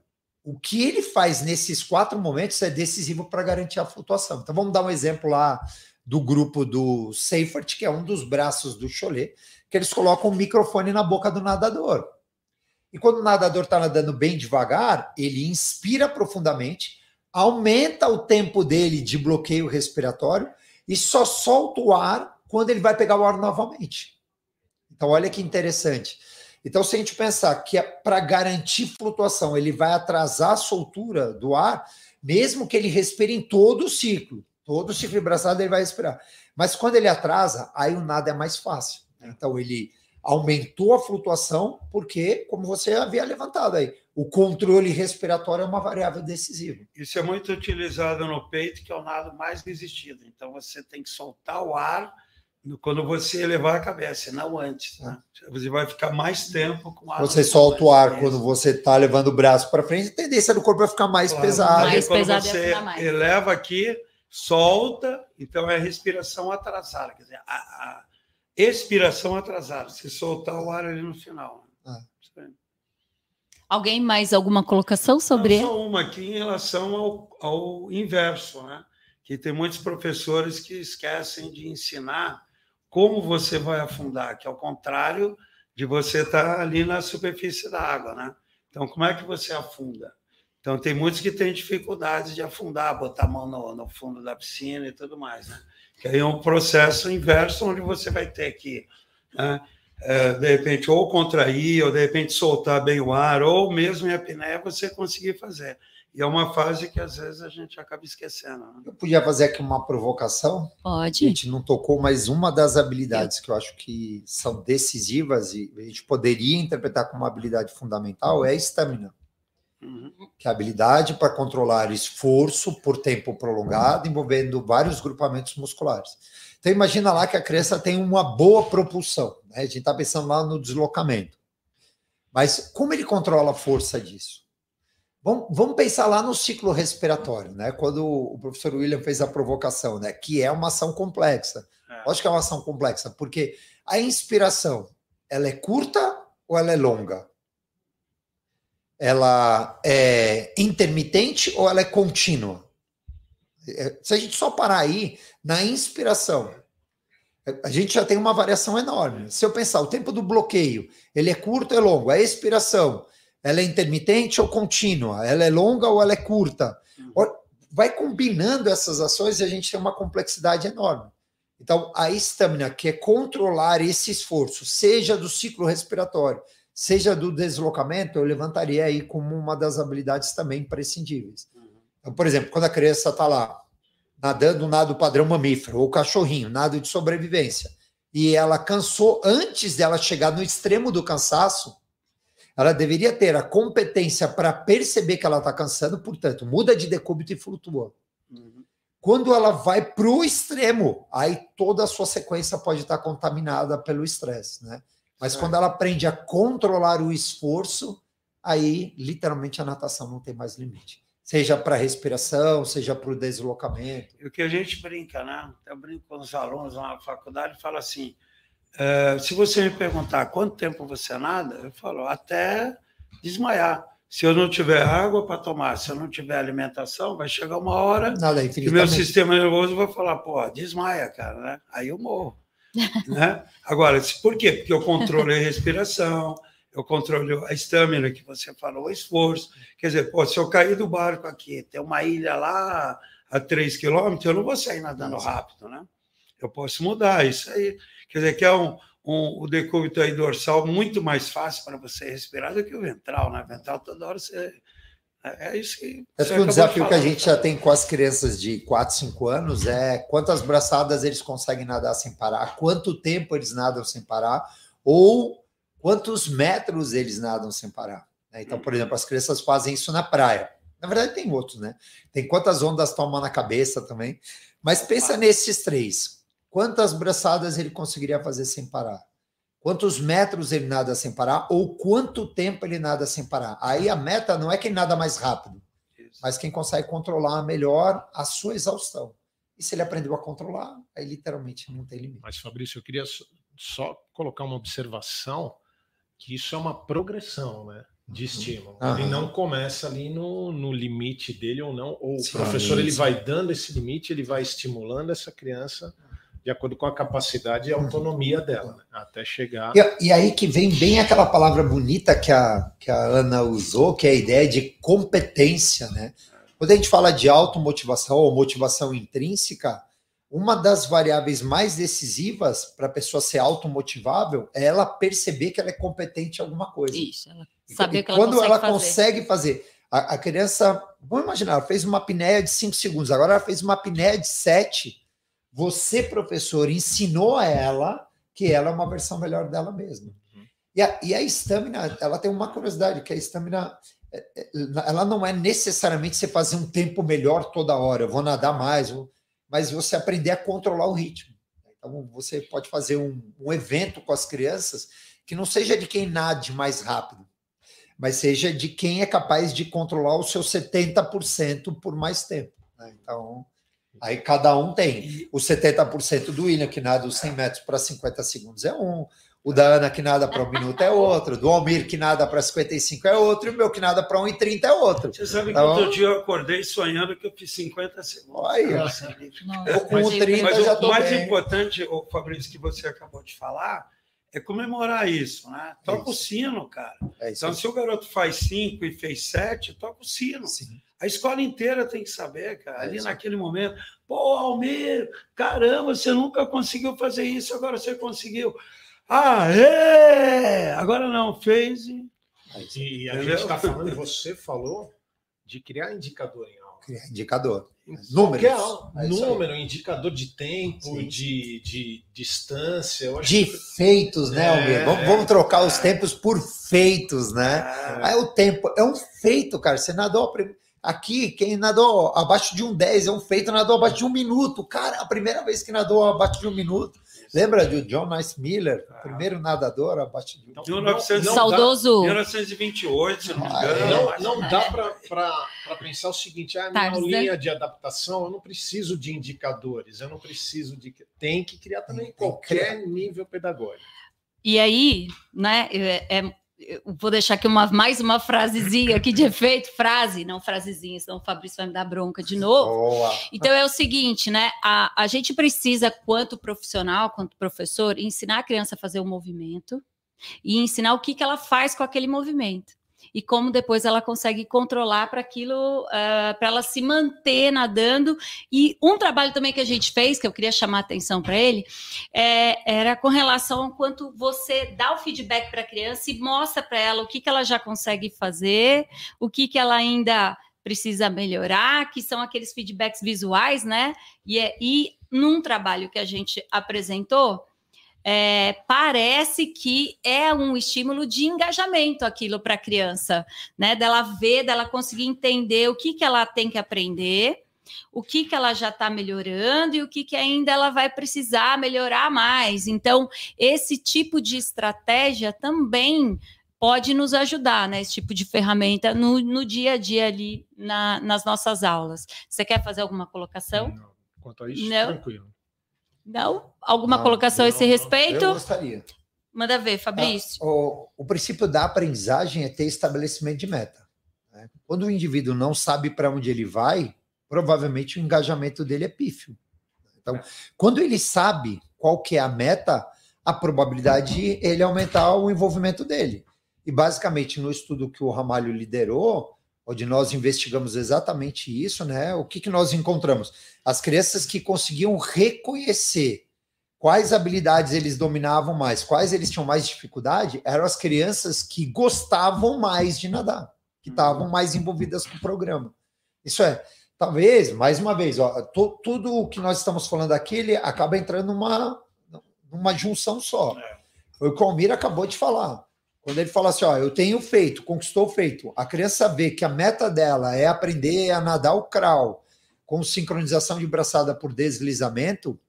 o que ele faz nesses quatro momentos é decisivo para garantir a flutuação. Então vamos dar um exemplo lá do grupo do Seifert, que é um dos braços do Cholet, que eles colocam o microfone na boca do nadador. E quando o nadador está nadando bem devagar, ele inspira profundamente, aumenta o tempo dele de bloqueio respiratório e só solta o ar quando ele vai pegar o ar novamente. Então, olha que interessante. Então, se a gente pensar que é para garantir flutuação, ele vai atrasar a soltura do ar, mesmo que ele respire em todo o ciclo, todo o ciclo de braçada ele vai respirar. Mas quando ele atrasa, aí o nada é mais fácil. Então, ele aumentou a flutuação, porque, como você havia levantado aí, o controle respiratório é uma variável decisiva. Isso é muito utilizado no peito, que é o nado mais resistido. Então, você tem que soltar o ar quando você elevar a cabeça, não antes. Né? Você vai ficar mais tempo com o ar. Você solta o ar quando você está levando o braço para frente, a tendência do corpo vai ficar mais claro, pesado. Mais quando pesado você mais. eleva aqui, solta, então é respiração atrasada. Quer dizer, a, a expiração atrasada. Se soltar o ar ali no final. Ah. Alguém mais alguma colocação sobre? Não, só uma aqui em relação ao, ao inverso, né? Que tem muitos professores que esquecem de ensinar como você vai afundar, que é o contrário de você estar tá ali na superfície da água, né? Então, como é que você afunda? Então, tem muitos que têm dificuldade de afundar, botar a mão no, no fundo da piscina e tudo mais, né? Que aí é um processo inverso, onde você vai ter que, né, é, de repente, ou contrair, ou de repente soltar bem o ar, ou mesmo em apneia você conseguir fazer. E é uma fase que às vezes a gente acaba esquecendo. Né? Eu podia fazer aqui uma provocação? Pode. A gente não tocou, mas uma das habilidades que eu acho que são decisivas e a gente poderia interpretar como uma habilidade fundamental é a estamina. Uhum. Que é a habilidade para controlar esforço por tempo prolongado, envolvendo vários grupamentos musculares. Então imagina lá que a criança tem uma boa propulsão. Né? A gente está pensando lá no deslocamento. Mas como ele controla a força disso? Vamos, vamos pensar lá no ciclo respiratório, né? Quando o professor William fez a provocação, né? Que é uma ação complexa. É. Acho que é uma ação complexa, porque a inspiração, ela é curta ou ela é longa? Ela é intermitente ou ela é contínua? É, se a gente só parar aí na inspiração, a gente já tem uma variação enorme. Se eu pensar, o tempo do bloqueio, ele é curto ou é longo? A expiração, ela é intermitente ou contínua? Ela é longa ou ela é curta? Uhum. Vai combinando essas ações e a gente tem uma complexidade enorme. Então, a estamina, que é controlar esse esforço, seja do ciclo respiratório, seja do deslocamento, eu levantaria aí como uma das habilidades também imprescindíveis. Uhum. Então, por exemplo, quando a criança está lá nadando nado padrão mamífero, ou cachorrinho, nado de sobrevivência, e ela cansou antes dela chegar no extremo do cansaço, ela deveria ter a competência para perceber que ela está cansando, portanto, muda de decúbito e flutua. Uhum. Quando ela vai para o extremo, aí toda a sua sequência pode estar tá contaminada pelo estresse, né? Mas é. quando ela aprende a controlar o esforço, aí literalmente a natação não tem mais limite. Seja para respiração, seja para o deslocamento. O que a gente brinca, né? Eu brinco com os alunos na faculdade e falo assim: é, se você me perguntar quanto tempo você nada, eu falo até desmaiar. Se eu não tiver água para tomar, se eu não tiver alimentação, vai chegar uma hora Nada, que meu sistema nervoso vai falar, pô, desmaia, cara, né? Aí eu morro. [LAUGHS] né? Agora, por quê? Porque eu controlei a respiração, eu controlo a estamina que você falou, o esforço. Quer dizer, pô, se eu cair do barco aqui, tem uma ilha lá a 3 quilômetros, eu não vou sair nadando rápido, né? Eu posso mudar isso aí. Quer dizer, que é um, um, o decúbito aí dorsal muito mais fácil para você respirar do que o ventral, né? O ventral toda hora você. É, é isso que. Acho que o desafio que a gente já tem com as crianças de 4, 5 anos é quantas braçadas eles conseguem nadar sem parar, quanto tempo eles nadam sem parar, ou quantos metros eles nadam sem parar. Né? Então, por exemplo, as crianças fazem isso na praia. Na verdade, tem outros, né? Tem quantas ondas tomam na cabeça também. Mas pensa nesses três quantas braçadas ele conseguiria fazer sem parar? Quantos metros ele nada sem parar? Ou quanto tempo ele nada sem parar? Aí a meta não é quem nada mais rápido, mas quem consegue controlar melhor a sua exaustão. E se ele aprendeu a controlar, aí literalmente não tem limite. Mas, Fabrício, eu queria só colocar uma observação que isso é uma progressão, né? de estímulo. Uhum. Ele não começa ali no, no limite dele ou não, ou Sim, o professor ele vai dando esse limite, ele vai estimulando essa criança de acordo com a capacidade e autonomia dela, né? até chegar. E, e, aí que vem bem aquela palavra bonita que a, que a Ana usou, que é a ideia de competência, né? Quando a gente fala de automotivação ou motivação intrínseca, uma das variáveis mais decisivas para a pessoa ser automotivável é ela perceber que ela é competente em alguma coisa. Isso, ela saber que ela quando consegue ela fazer. consegue fazer. A, a, criança, vamos imaginar, ela fez uma apneia de 5 segundos, agora ela fez uma apneia de 7. Você, professor, ensinou a ela que ela é uma versão melhor dela mesma. Uhum. E a, e a estamina, ela tem uma curiosidade, que a estamina, é, é, ela não é necessariamente você fazer um tempo melhor toda hora, eu vou nadar mais, vou mas você aprender a controlar o ritmo. Então, você pode fazer um, um evento com as crianças que não seja de quem nade mais rápido, mas seja de quem é capaz de controlar o seu 70% por mais tempo. Né? Então, aí cada um tem. O 70% do William, que nada os 100 metros para 50 segundos, é um. O da Ana que nada para um minuto é outro, do Almir que nada para 55 é outro, e o meu que nada para 1,30 é outro. Você sabe então, que outro dia eu acordei sonhando que eu fiz 50 segundos. Olha, eu com mas, 30 mas já o mais bem. importante, o Fabrício, que você acabou de falar, é comemorar isso, né? Toca isso. o sino, cara. É então, se o garoto faz 5 e fez 7, toca o sino. Sim. A escola inteira tem que saber, cara, é ali naquele momento. Pô, Almir, caramba, você nunca conseguiu fazer isso, agora você conseguiu. Ah, é! Agora não, fez e. E a Entendeu? gente está falando, você falou, de criar indicador em aula. Criar indicador. Números. É número, indicador de tempo, de, de distância. de que... feitos, né, é, vamos, vamos, trocar é. os tempos por feitos, né? É. Aí o tempo é um feito, cara. Você nadou. Aqui, quem nadou abaixo de um 10 é um feito, nadou abaixo de um minuto. Cara, a primeira vez que nadou abaixo de um minuto. Lembra do John Nice Miller, ah. primeiro nadador abaixo de. Não, 1900, não Saudoso. 1928, se não me ah, engano. Não, não dá para pensar o seguinte: a ah, minha aulinha de adaptação, eu não preciso de indicadores, eu não preciso de. Tem que criar também qualquer nível pedagógico. E aí, né, é, é vou deixar aqui uma, mais uma frasezinha aqui de efeito, frase, não frasezinha, senão o Fabrício vai me dar bronca de novo. Boa. Então é o seguinte, né? A, a gente precisa, quanto profissional, quanto professor, ensinar a criança a fazer o um movimento e ensinar o que, que ela faz com aquele movimento e como depois ela consegue controlar para aquilo, uh, ah, para ela se manter nadando. E um trabalho também que a gente fez, que eu queria chamar a atenção para ele, é, era com relação ao quanto você dá o feedback para a criança e mostra para ela o que, que ela já consegue fazer, o que, que ela ainda precisa melhorar, que são aqueles feedbacks visuais, né? E, é, e num trabalho que a gente apresentou, é, parece que é um estímulo de engajamento aquilo para a criança, né? Dela ver, dela conseguir entender o que, que ela tem que aprender, o que, que ela já está melhorando e o que, que ainda ela vai precisar melhorar mais. Então, esse tipo de estratégia também pode nos ajudar, né? Esse tipo de ferramenta no, no dia a dia ali na, nas nossas aulas. Você quer fazer alguma colocação? Não. Quanto a isso, Não. tranquilo. Não? Alguma não, colocação a esse respeito? Eu gostaria. Manda ver, Fabrício. Ah, o, o, princípio da aprendizagem é ter estabelecimento de meta. Né? Quando o indivíduo não sabe para onde ele vai, provavelmente o engajamento dele é pífio. Então, quando ele sabe qual que é a meta, a probabilidade de ele aumentar o envolvimento dele. E basicamente no estudo que o Ramalho liderou, onde nós investigamos exatamente isso, né? O que, que nós encontramos? As crianças que conseguiam reconhecer quais habilidades eles dominavam mais, quais eles tinham mais dificuldade, eram as crianças que gostavam mais de nadar, que uhum. estavam mais envolvidas com o programa. Isso é, talvez, mais uma vez, ó, to, tudo o que nós estamos falando aqui, ele acaba entrando numa, numa junção só. É. Foi o que o Almir acabou de falar. Quando ele fala assim, ó, eu tenho feito, conquistou feito, a criança vê que a meta dela é aprender a nadar o crawl com sincronização de braçada por deslizamento,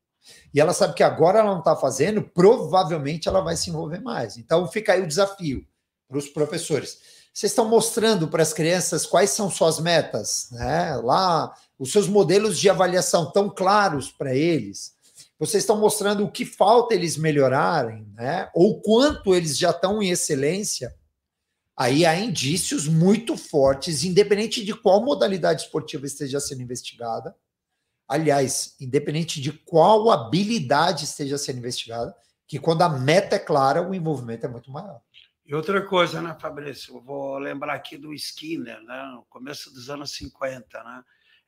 e ela sabe que agora ela não está fazendo, provavelmente ela vai se envolver mais. Então fica aí o desafio para os professores. Vocês estão mostrando para as crianças quais são suas metas, né? Lá, os seus modelos de avaliação tão claros para eles vocês estão mostrando o que falta eles melhorarem, né? Ou quanto eles já estão em excelência. aí há indícios muito fortes, independente de qual modalidade esportiva esteja sendo investigada. Aliás, independente de qual habilidade esteja sendo investigada, que quando a meta é clara, o envolvimento é muito maior. E outra coisa, né, Fabrício? Eu vou lembrar aqui do Skinner, né, no começo dos anos 50, né?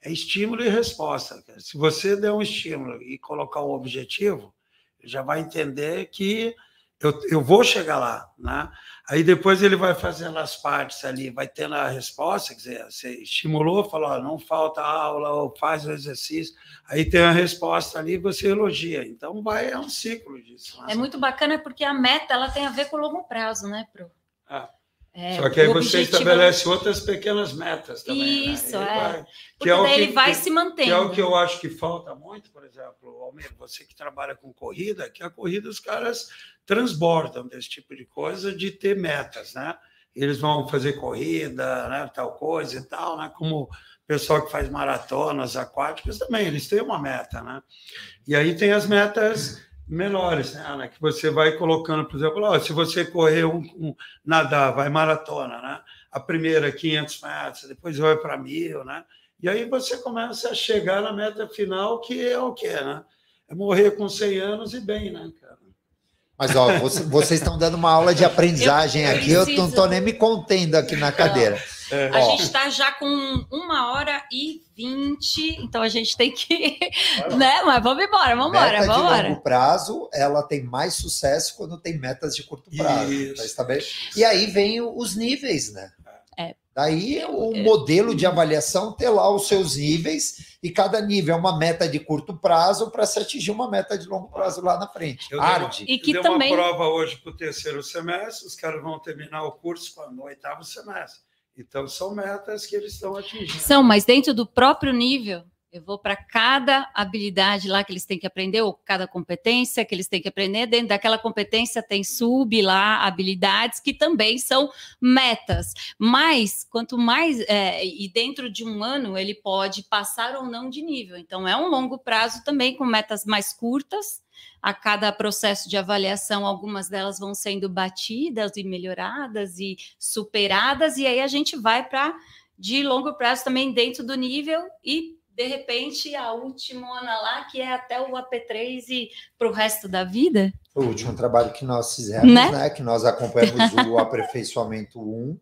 É estímulo e resposta. Se você der um estímulo e colocar um objetivo, já vai entender que eu, eu vou chegar lá, né? Aí depois ele vai fazendo as partes ali, vai tendo a resposta, quer dizer, você estimulou, falou, não falta aula, ou faz o exercício, aí tem a resposta ali, você elogia. Então vai, é um ciclo disso. Né? É muito bacana porque a meta ela tem a ver com o longo prazo, né, Pro? Ah. É, Só que aí você estabelece outras pequenas metas também. Né? Isso, né? é. Vai, que é o que, ele vai se mantendo. Que é o que eu acho que falta muito, por exemplo, Almir, você que trabalha com corrida, que a corrida os caras transbordam desse tipo de coisa, de ter metas, né? Eles vão fazer corrida, né, tal coisa e tal, né? Como o pessoal que faz maratonas aquáticas também, eles têm uma meta, né? E aí tem as metas menores, né, Ana? Que você vai colocando, por exemplo, ó, se você correr um, um, nadar, vai maratona, né? A primeira 500 metros, depois vai para mil, né? E aí você começa a chegar na meta final, que é o quê, né? É morrer com 100 anos e bem, né? Mas, ó, [LAUGHS] vocês estão dando uma aula de aprendizagem eu, aqui, eu não estou [LAUGHS] nem me contendo aqui na cadeira. É. A gente está já com uma hora e vinte, então a gente tem que. né? Mas vamos embora, vamos embora, vamos embora. De longo prazo, ela tem mais sucesso quando tem metas de curto prazo. Tá e aí vem os níveis, né? É. Daí o é. modelo de avaliação ter lá os seus níveis e cada nível é uma meta de curto prazo para se atingir uma meta de longo prazo lá na frente. Eu Arde. Dei e que dei também... uma prova hoje para o terceiro semestre, os caras vão terminar o curso no oitavo semestre. Então, são metas que eles estão atingindo. São, mas dentro do próprio nível, eu vou para cada habilidade lá que eles têm que aprender, ou cada competência que eles têm que aprender. Dentro daquela competência tem sub lá, habilidades que também são metas. Mas, quanto mais. É, e dentro de um ano, ele pode passar ou não de nível. Então, é um longo prazo também, com metas mais curtas a cada processo de avaliação, algumas delas vão sendo batidas e melhoradas e superadas, e aí a gente vai para de longo prazo também dentro do nível e de repente a última lá que é até o AP3 e para o resto da vida. O último trabalho que nós fizemos, né? né que nós acompanhamos o [LAUGHS] aperfeiçoamento 1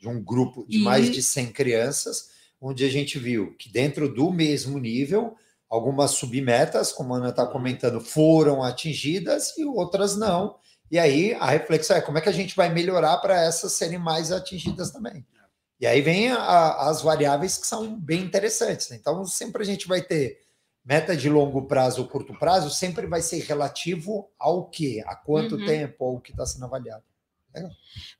de um grupo de mais de 100 crianças, onde a gente viu que dentro do mesmo nível algumas submetas, como a Ana está comentando, foram atingidas e outras não. E aí a reflexão é como é que a gente vai melhorar para essas serem mais atingidas também. E aí vem a, as variáveis que são bem interessantes. Né? Então, sempre a gente vai ter meta de longo prazo ou curto prazo, sempre vai ser relativo ao que, a quanto uhum. tempo ou o que está sendo avaliado.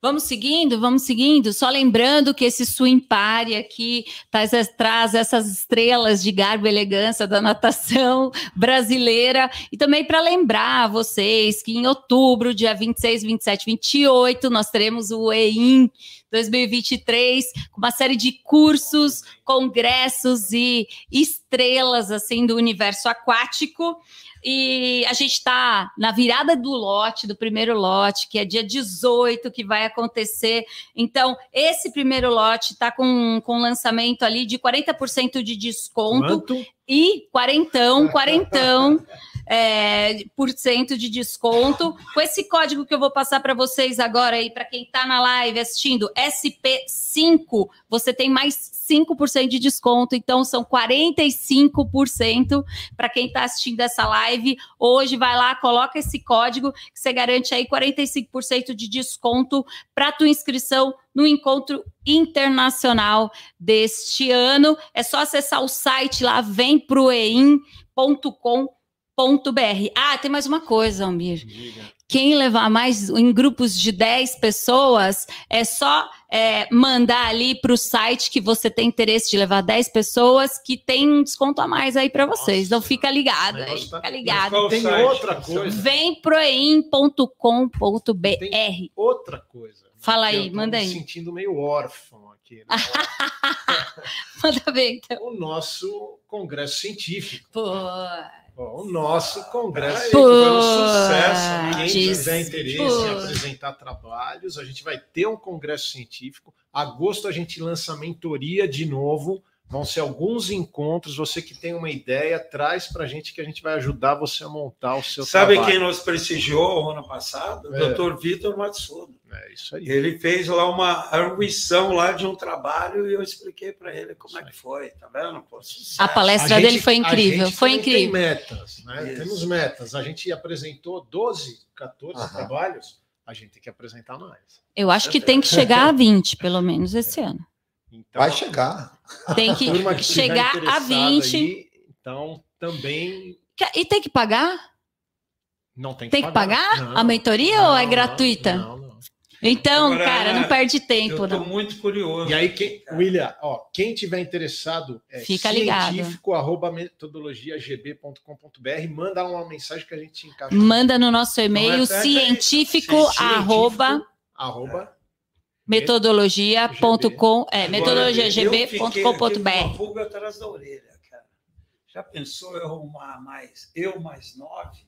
Vamos seguindo, vamos seguindo. Só lembrando que esse swing party aqui traz, traz essas estrelas de garbo e elegância da natação [LAUGHS] brasileira. E também para lembrar vocês que em outubro, dia 26, 27, 28, nós teremos o EIM 2023, com uma série de cursos, congressos e estrelas assim do universo aquático. E a gente está na virada do lote, do primeiro lote, que é dia 18 que vai acontecer. Então, esse primeiro lote está com, com lançamento ali de 40% de desconto. Quanto? E quarentão, quarentão. [LAUGHS] é, por cento de desconto. Com esse código que eu vou passar para vocês agora aí, para quem está na live assistindo, SP5, você tem mais 5% de desconto. Então, são 45% para quem está assistindo essa live. Hoje, vai lá, coloca esse código que você garante aí 45% de desconto para tua inscrição no encontro internacional deste ano. É só acessar o site lá, vem pro br. Ah, tem mais uma coisa, Almir. Quem levar mais em grupos de 10 pessoas, é só é, mandar ali para o site que você tem interesse de levar 10 pessoas, que tem um desconto a mais aí para vocês. Então fica ligado aí, tá... fica ligado. Tem outra coisa. Vem proeim.com.br. outra coisa. Fala aí, manda aí. Me sentindo meio órfão aqui. Né? [LAUGHS] manda ver, então. O nosso congresso científico. Pô o nosso congresso foi um sucesso. Quem tiver interesse em apresentar trabalhos, a gente vai ter um congresso científico. Agosto a gente lança a mentoria de novo. Vão ser alguns encontros. Você que tem uma ideia, traz para a gente que a gente vai ajudar você a montar o seu Sabe trabalho. quem nos prestigiou ano passado? É. Dr. Vitor Matsudo. É isso aí. Ele fez lá uma arguição lá de um trabalho e eu expliquei para ele como é que foi, tá vendo? Pô, a palestra a dele gente, foi incrível, foi incrível. Tem metas, né? Isso. Temos metas. A gente apresentou 12, 14 Aham. trabalhos, a gente tem que apresentar mais. Eu acho que tem que chegar a 20, pelo menos esse ano. Então, Vai chegar. Tem que, que chegar a 20. Aí, então, também. E tem que pagar? Não tem que tem pagar. que pagar não, a mentoria não, ou é gratuita? Não, não. Então, Agora, cara, não perde tempo. Eu estou muito curioso. E aí, quem, William, ó, quem tiver interessado, é Fica científico, arroba metodologiagb.com.br, manda uma mensagem que a gente encaixa. Manda no nosso e-mail, é, científico, científico, arroba, arroba metodologia.com, é, metodologiagb.com.br. Uma pulga atrás da orelha, cara. Já pensou eu arrumar mais, eu mais nove?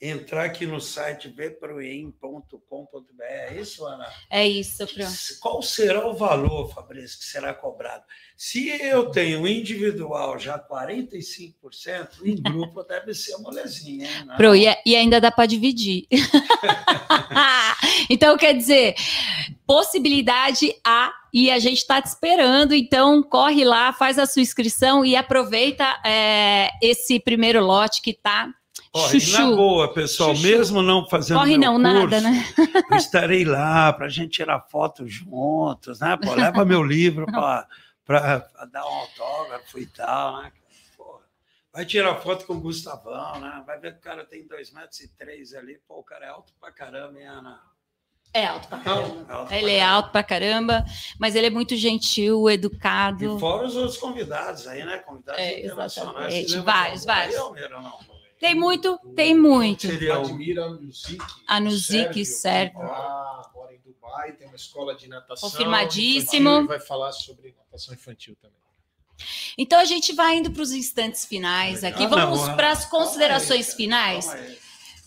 Entrar aqui no site vproem.com.br. É isso, Ana? É isso, Fran. Qual será o valor, Fabrício, que será cobrado? Se eu tenho individual já 45%, em grupo deve ser molezinha. Hein? Pro, e, e ainda dá para dividir. [LAUGHS] então, quer dizer, possibilidade há e a gente está te esperando. Então, corre lá, faz a sua inscrição e aproveita é, esse primeiro lote que está Chuchu. Na boa, pessoal, Chuchu. mesmo não fazendo Corre não, curso, nada, né? eu estarei lá para a gente tirar foto juntos, né? Pô, leva meu livro para dar um autógrafo e tal, né? Porra. Vai tirar foto com o Gustavão, né? Vai ver que o cara tem dois metros e três ali. Pô, o cara é alto pra caramba, hein, Ana? É alto pra caramba. Alto ele é alto pra caramba, mas ele é muito gentil, educado. E fora os outros convidados aí, né? Convidados é, internacionais. Vários, vários. Tem muito, tem muito. Seria Admira a Nuzik, Sérgio. Ah, mora em Dubai, tem uma escola de natação. Confirmadíssimo. vai falar sobre natação infantil também. Então a gente vai indo para os instantes finais aqui. Vamos para as considerações finais.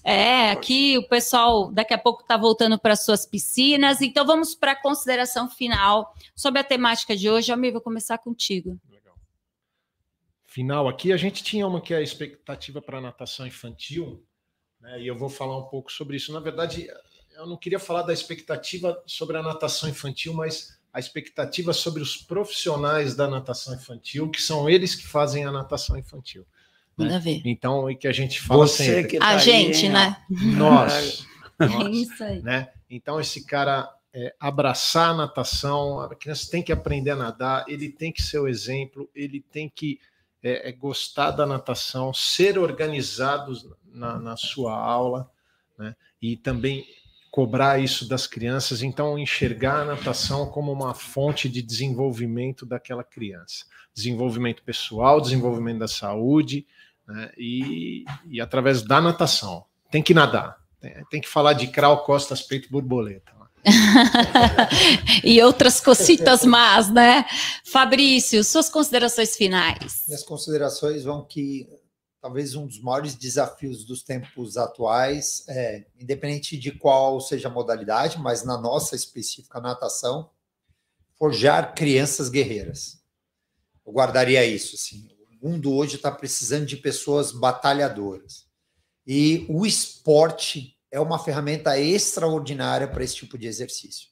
É, aqui o pessoal daqui a pouco está voltando para suas piscinas. Então vamos para a consideração final sobre a temática de hoje. Almir, vou começar contigo final aqui, a gente tinha uma que é a expectativa para a natação infantil, né, e eu vou falar um pouco sobre isso. Na verdade, eu não queria falar da expectativa sobre a natação infantil, mas a expectativa sobre os profissionais da natação infantil, que são eles que fazem a natação infantil. Né? ver. Então, e que a gente fala Você sempre. Que tá a gente, né? Nós. [LAUGHS] nós é isso aí. Né? Então, esse cara é, abraçar a natação, a criança tem que aprender a nadar, ele tem que ser o exemplo, ele tem que é, é gostar da natação, ser organizados na, na sua aula, né? e também cobrar isso das crianças, então enxergar a natação como uma fonte de desenvolvimento daquela criança, desenvolvimento pessoal, desenvolvimento da saúde, né? e, e através da natação. Tem que nadar, tem, tem que falar de crawl, costas, peito, borboleta. [LAUGHS] e outras cositas [LAUGHS] más, né? Fabrício, suas considerações finais. Minhas considerações vão que talvez um dos maiores desafios dos tempos atuais é, independente de qual seja a modalidade, mas na nossa específica natação, forjar crianças guerreiras. Eu guardaria isso, assim. O mundo hoje está precisando de pessoas batalhadoras. E o esporte é uma ferramenta extraordinária para esse tipo de exercício.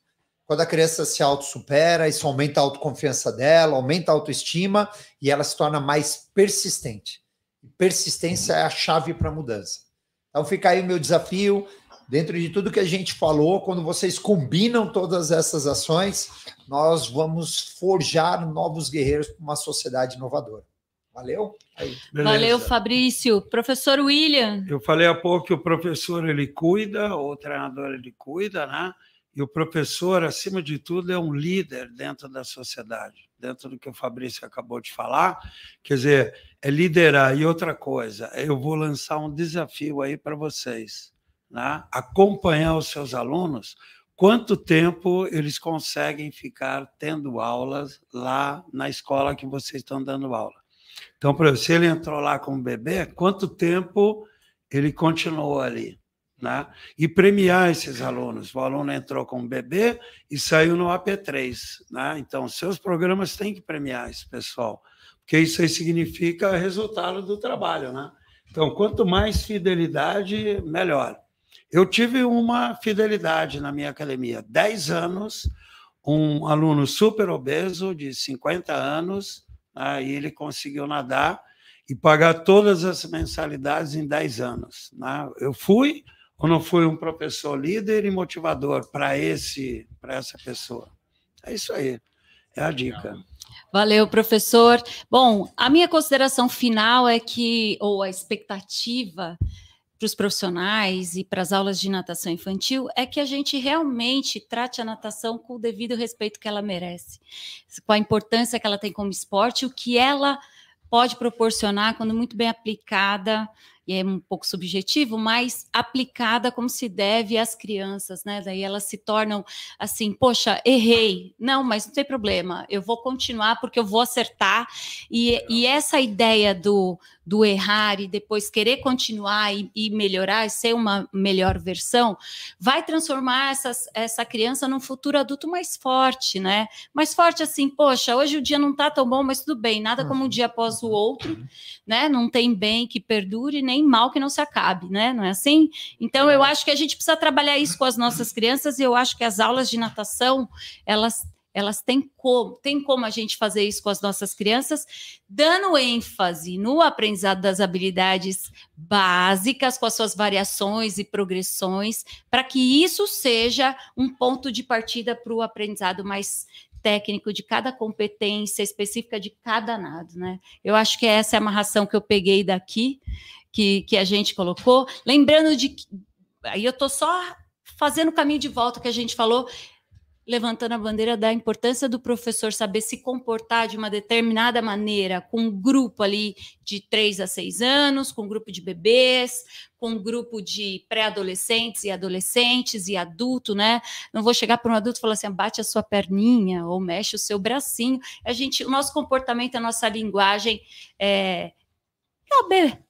Quando a criança se autossupera, isso aumenta a autoconfiança dela, aumenta a autoestima e ela se torna mais persistente. Persistência é a chave para a mudança. Então fica aí o meu desafio, dentro de tudo que a gente falou, quando vocês combinam todas essas ações, nós vamos forjar novos guerreiros para uma sociedade inovadora. Valeu? Aí. Valeu, Fabrício. Professor William. Eu falei há pouco que o professor ele cuida, o treinador ele cuida, né? E o professor, acima de tudo, é um líder dentro da sociedade, dentro do que o Fabrício acabou de falar. Quer dizer, é liderar. E outra coisa, eu vou lançar um desafio aí para vocês, né? acompanhar os seus alunos. Quanto tempo eles conseguem ficar tendo aulas lá na escola que vocês estão dando aula? Então, por exemplo, se ele entrou lá como bebê, quanto tempo ele continuou ali? Né? E premiar esses alunos. O aluno entrou como bebê e saiu no AP3. Né? Então, seus programas têm que premiar esse pessoal, porque isso aí significa resultado do trabalho. Né? Então, quanto mais fidelidade, melhor. Eu tive uma fidelidade na minha academia, 10 anos, um aluno super obeso, de 50 anos, aí ele conseguiu nadar e pagar todas as mensalidades em 10 anos. Né? Eu fui ou não fui um professor líder e motivador para esse para essa pessoa? É isso aí. É a dica. Valeu, professor. Bom, a minha consideração final é que, ou a expectativa para os profissionais e para as aulas de natação infantil é que a gente realmente trate a natação com o devido respeito que ela merece, com a importância que ela tem como esporte, o que ela pode proporcionar quando muito bem aplicada e é um pouco subjetivo, mas aplicada como se deve às crianças, né? Daí elas se tornam assim, poxa, errei. Não, mas não tem problema, eu vou continuar porque eu vou acertar. E, e essa ideia do, do errar e depois querer continuar e, e, melhorar e ser uma melhor versão, vai transformar essas, essa criança num futuro adulto mais forte, né? Mais forte assim, poxa, hoje o dia não tá tão bom, mas tudo bem, nada como um dia após o outro, né? Não tem bem que perdure, nem mal que não se acabe, né? Não é assim? Então eu acho que a gente precisa trabalhar isso com as nossas crianças e eu acho que as aulas de natação, elas elas têm como, tem como a gente fazer isso com as nossas crianças, dando ênfase no aprendizado das habilidades básicas, com as suas variações e progressões, para que isso seja um ponto de partida para o aprendizado mais técnico de cada competência específica de cada nado, né? Eu acho que essa é a amarração que eu peguei daqui, que, que a gente colocou. Lembrando de que. Aí eu estou só fazendo o caminho de volta que a gente falou levantando a bandeira da importância do professor saber se comportar de uma determinada maneira com um grupo ali de 3 a 6 anos, com um grupo de bebês, com um grupo de pré-adolescentes e adolescentes e adulto, né? Não vou chegar para um adulto e falar assim, bate a sua perninha ou mexe o seu bracinho. A gente, o nosso comportamento, a nossa linguagem é caber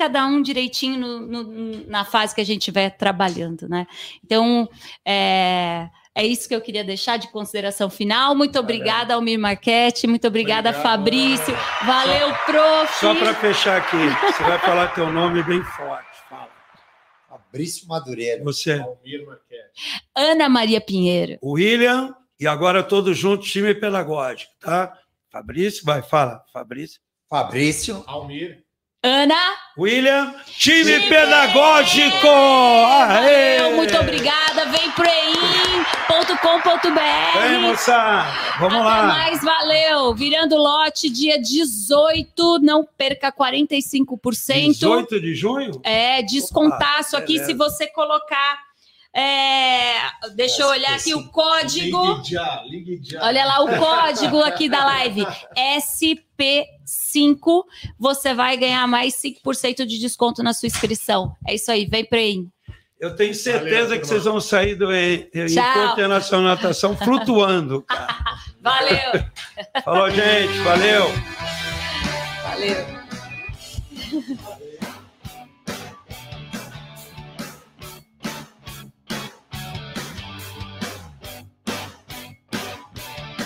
cada um direitinho no, no, na fase que a gente estiver trabalhando, né? Então, é, é isso que eu queria deixar de consideração final. Muito obrigada, Almir Marquete. Muito obrigada, Obrigado. Fabrício. Valeu, só, prof. Só para fechar aqui, você vai falar teu nome bem forte. Fala. Fabrício Madureira. Você. Almir Marquete. Ana Maria Pinheiro. William. E agora todos juntos, time pedagógico, tá? Fabrício, vai, fala. Fabrício. Fabrício. Almir. Ana. William, time, time pedagógico! Aê! Muito obrigada. Vem preim.com.br. Vem, moça! Vamos Até lá. mais, valeu. Virando lote, dia 18. Não perca 45%. 18 de junho? É, descontaço Opa, aqui se você colocar é, deixa eu olhar aqui o código. Ligue já, ligue já. Olha lá o código aqui da live. SP5. Você vai ganhar mais 5% de desconto na sua inscrição. É isso aí, vem para aí. Eu tenho certeza Valeu, que vocês vão sair do Encontro Internacional Natação flutuando. Cara. [LAUGHS] Valeu. Falou, gente. Valeu. Valeu.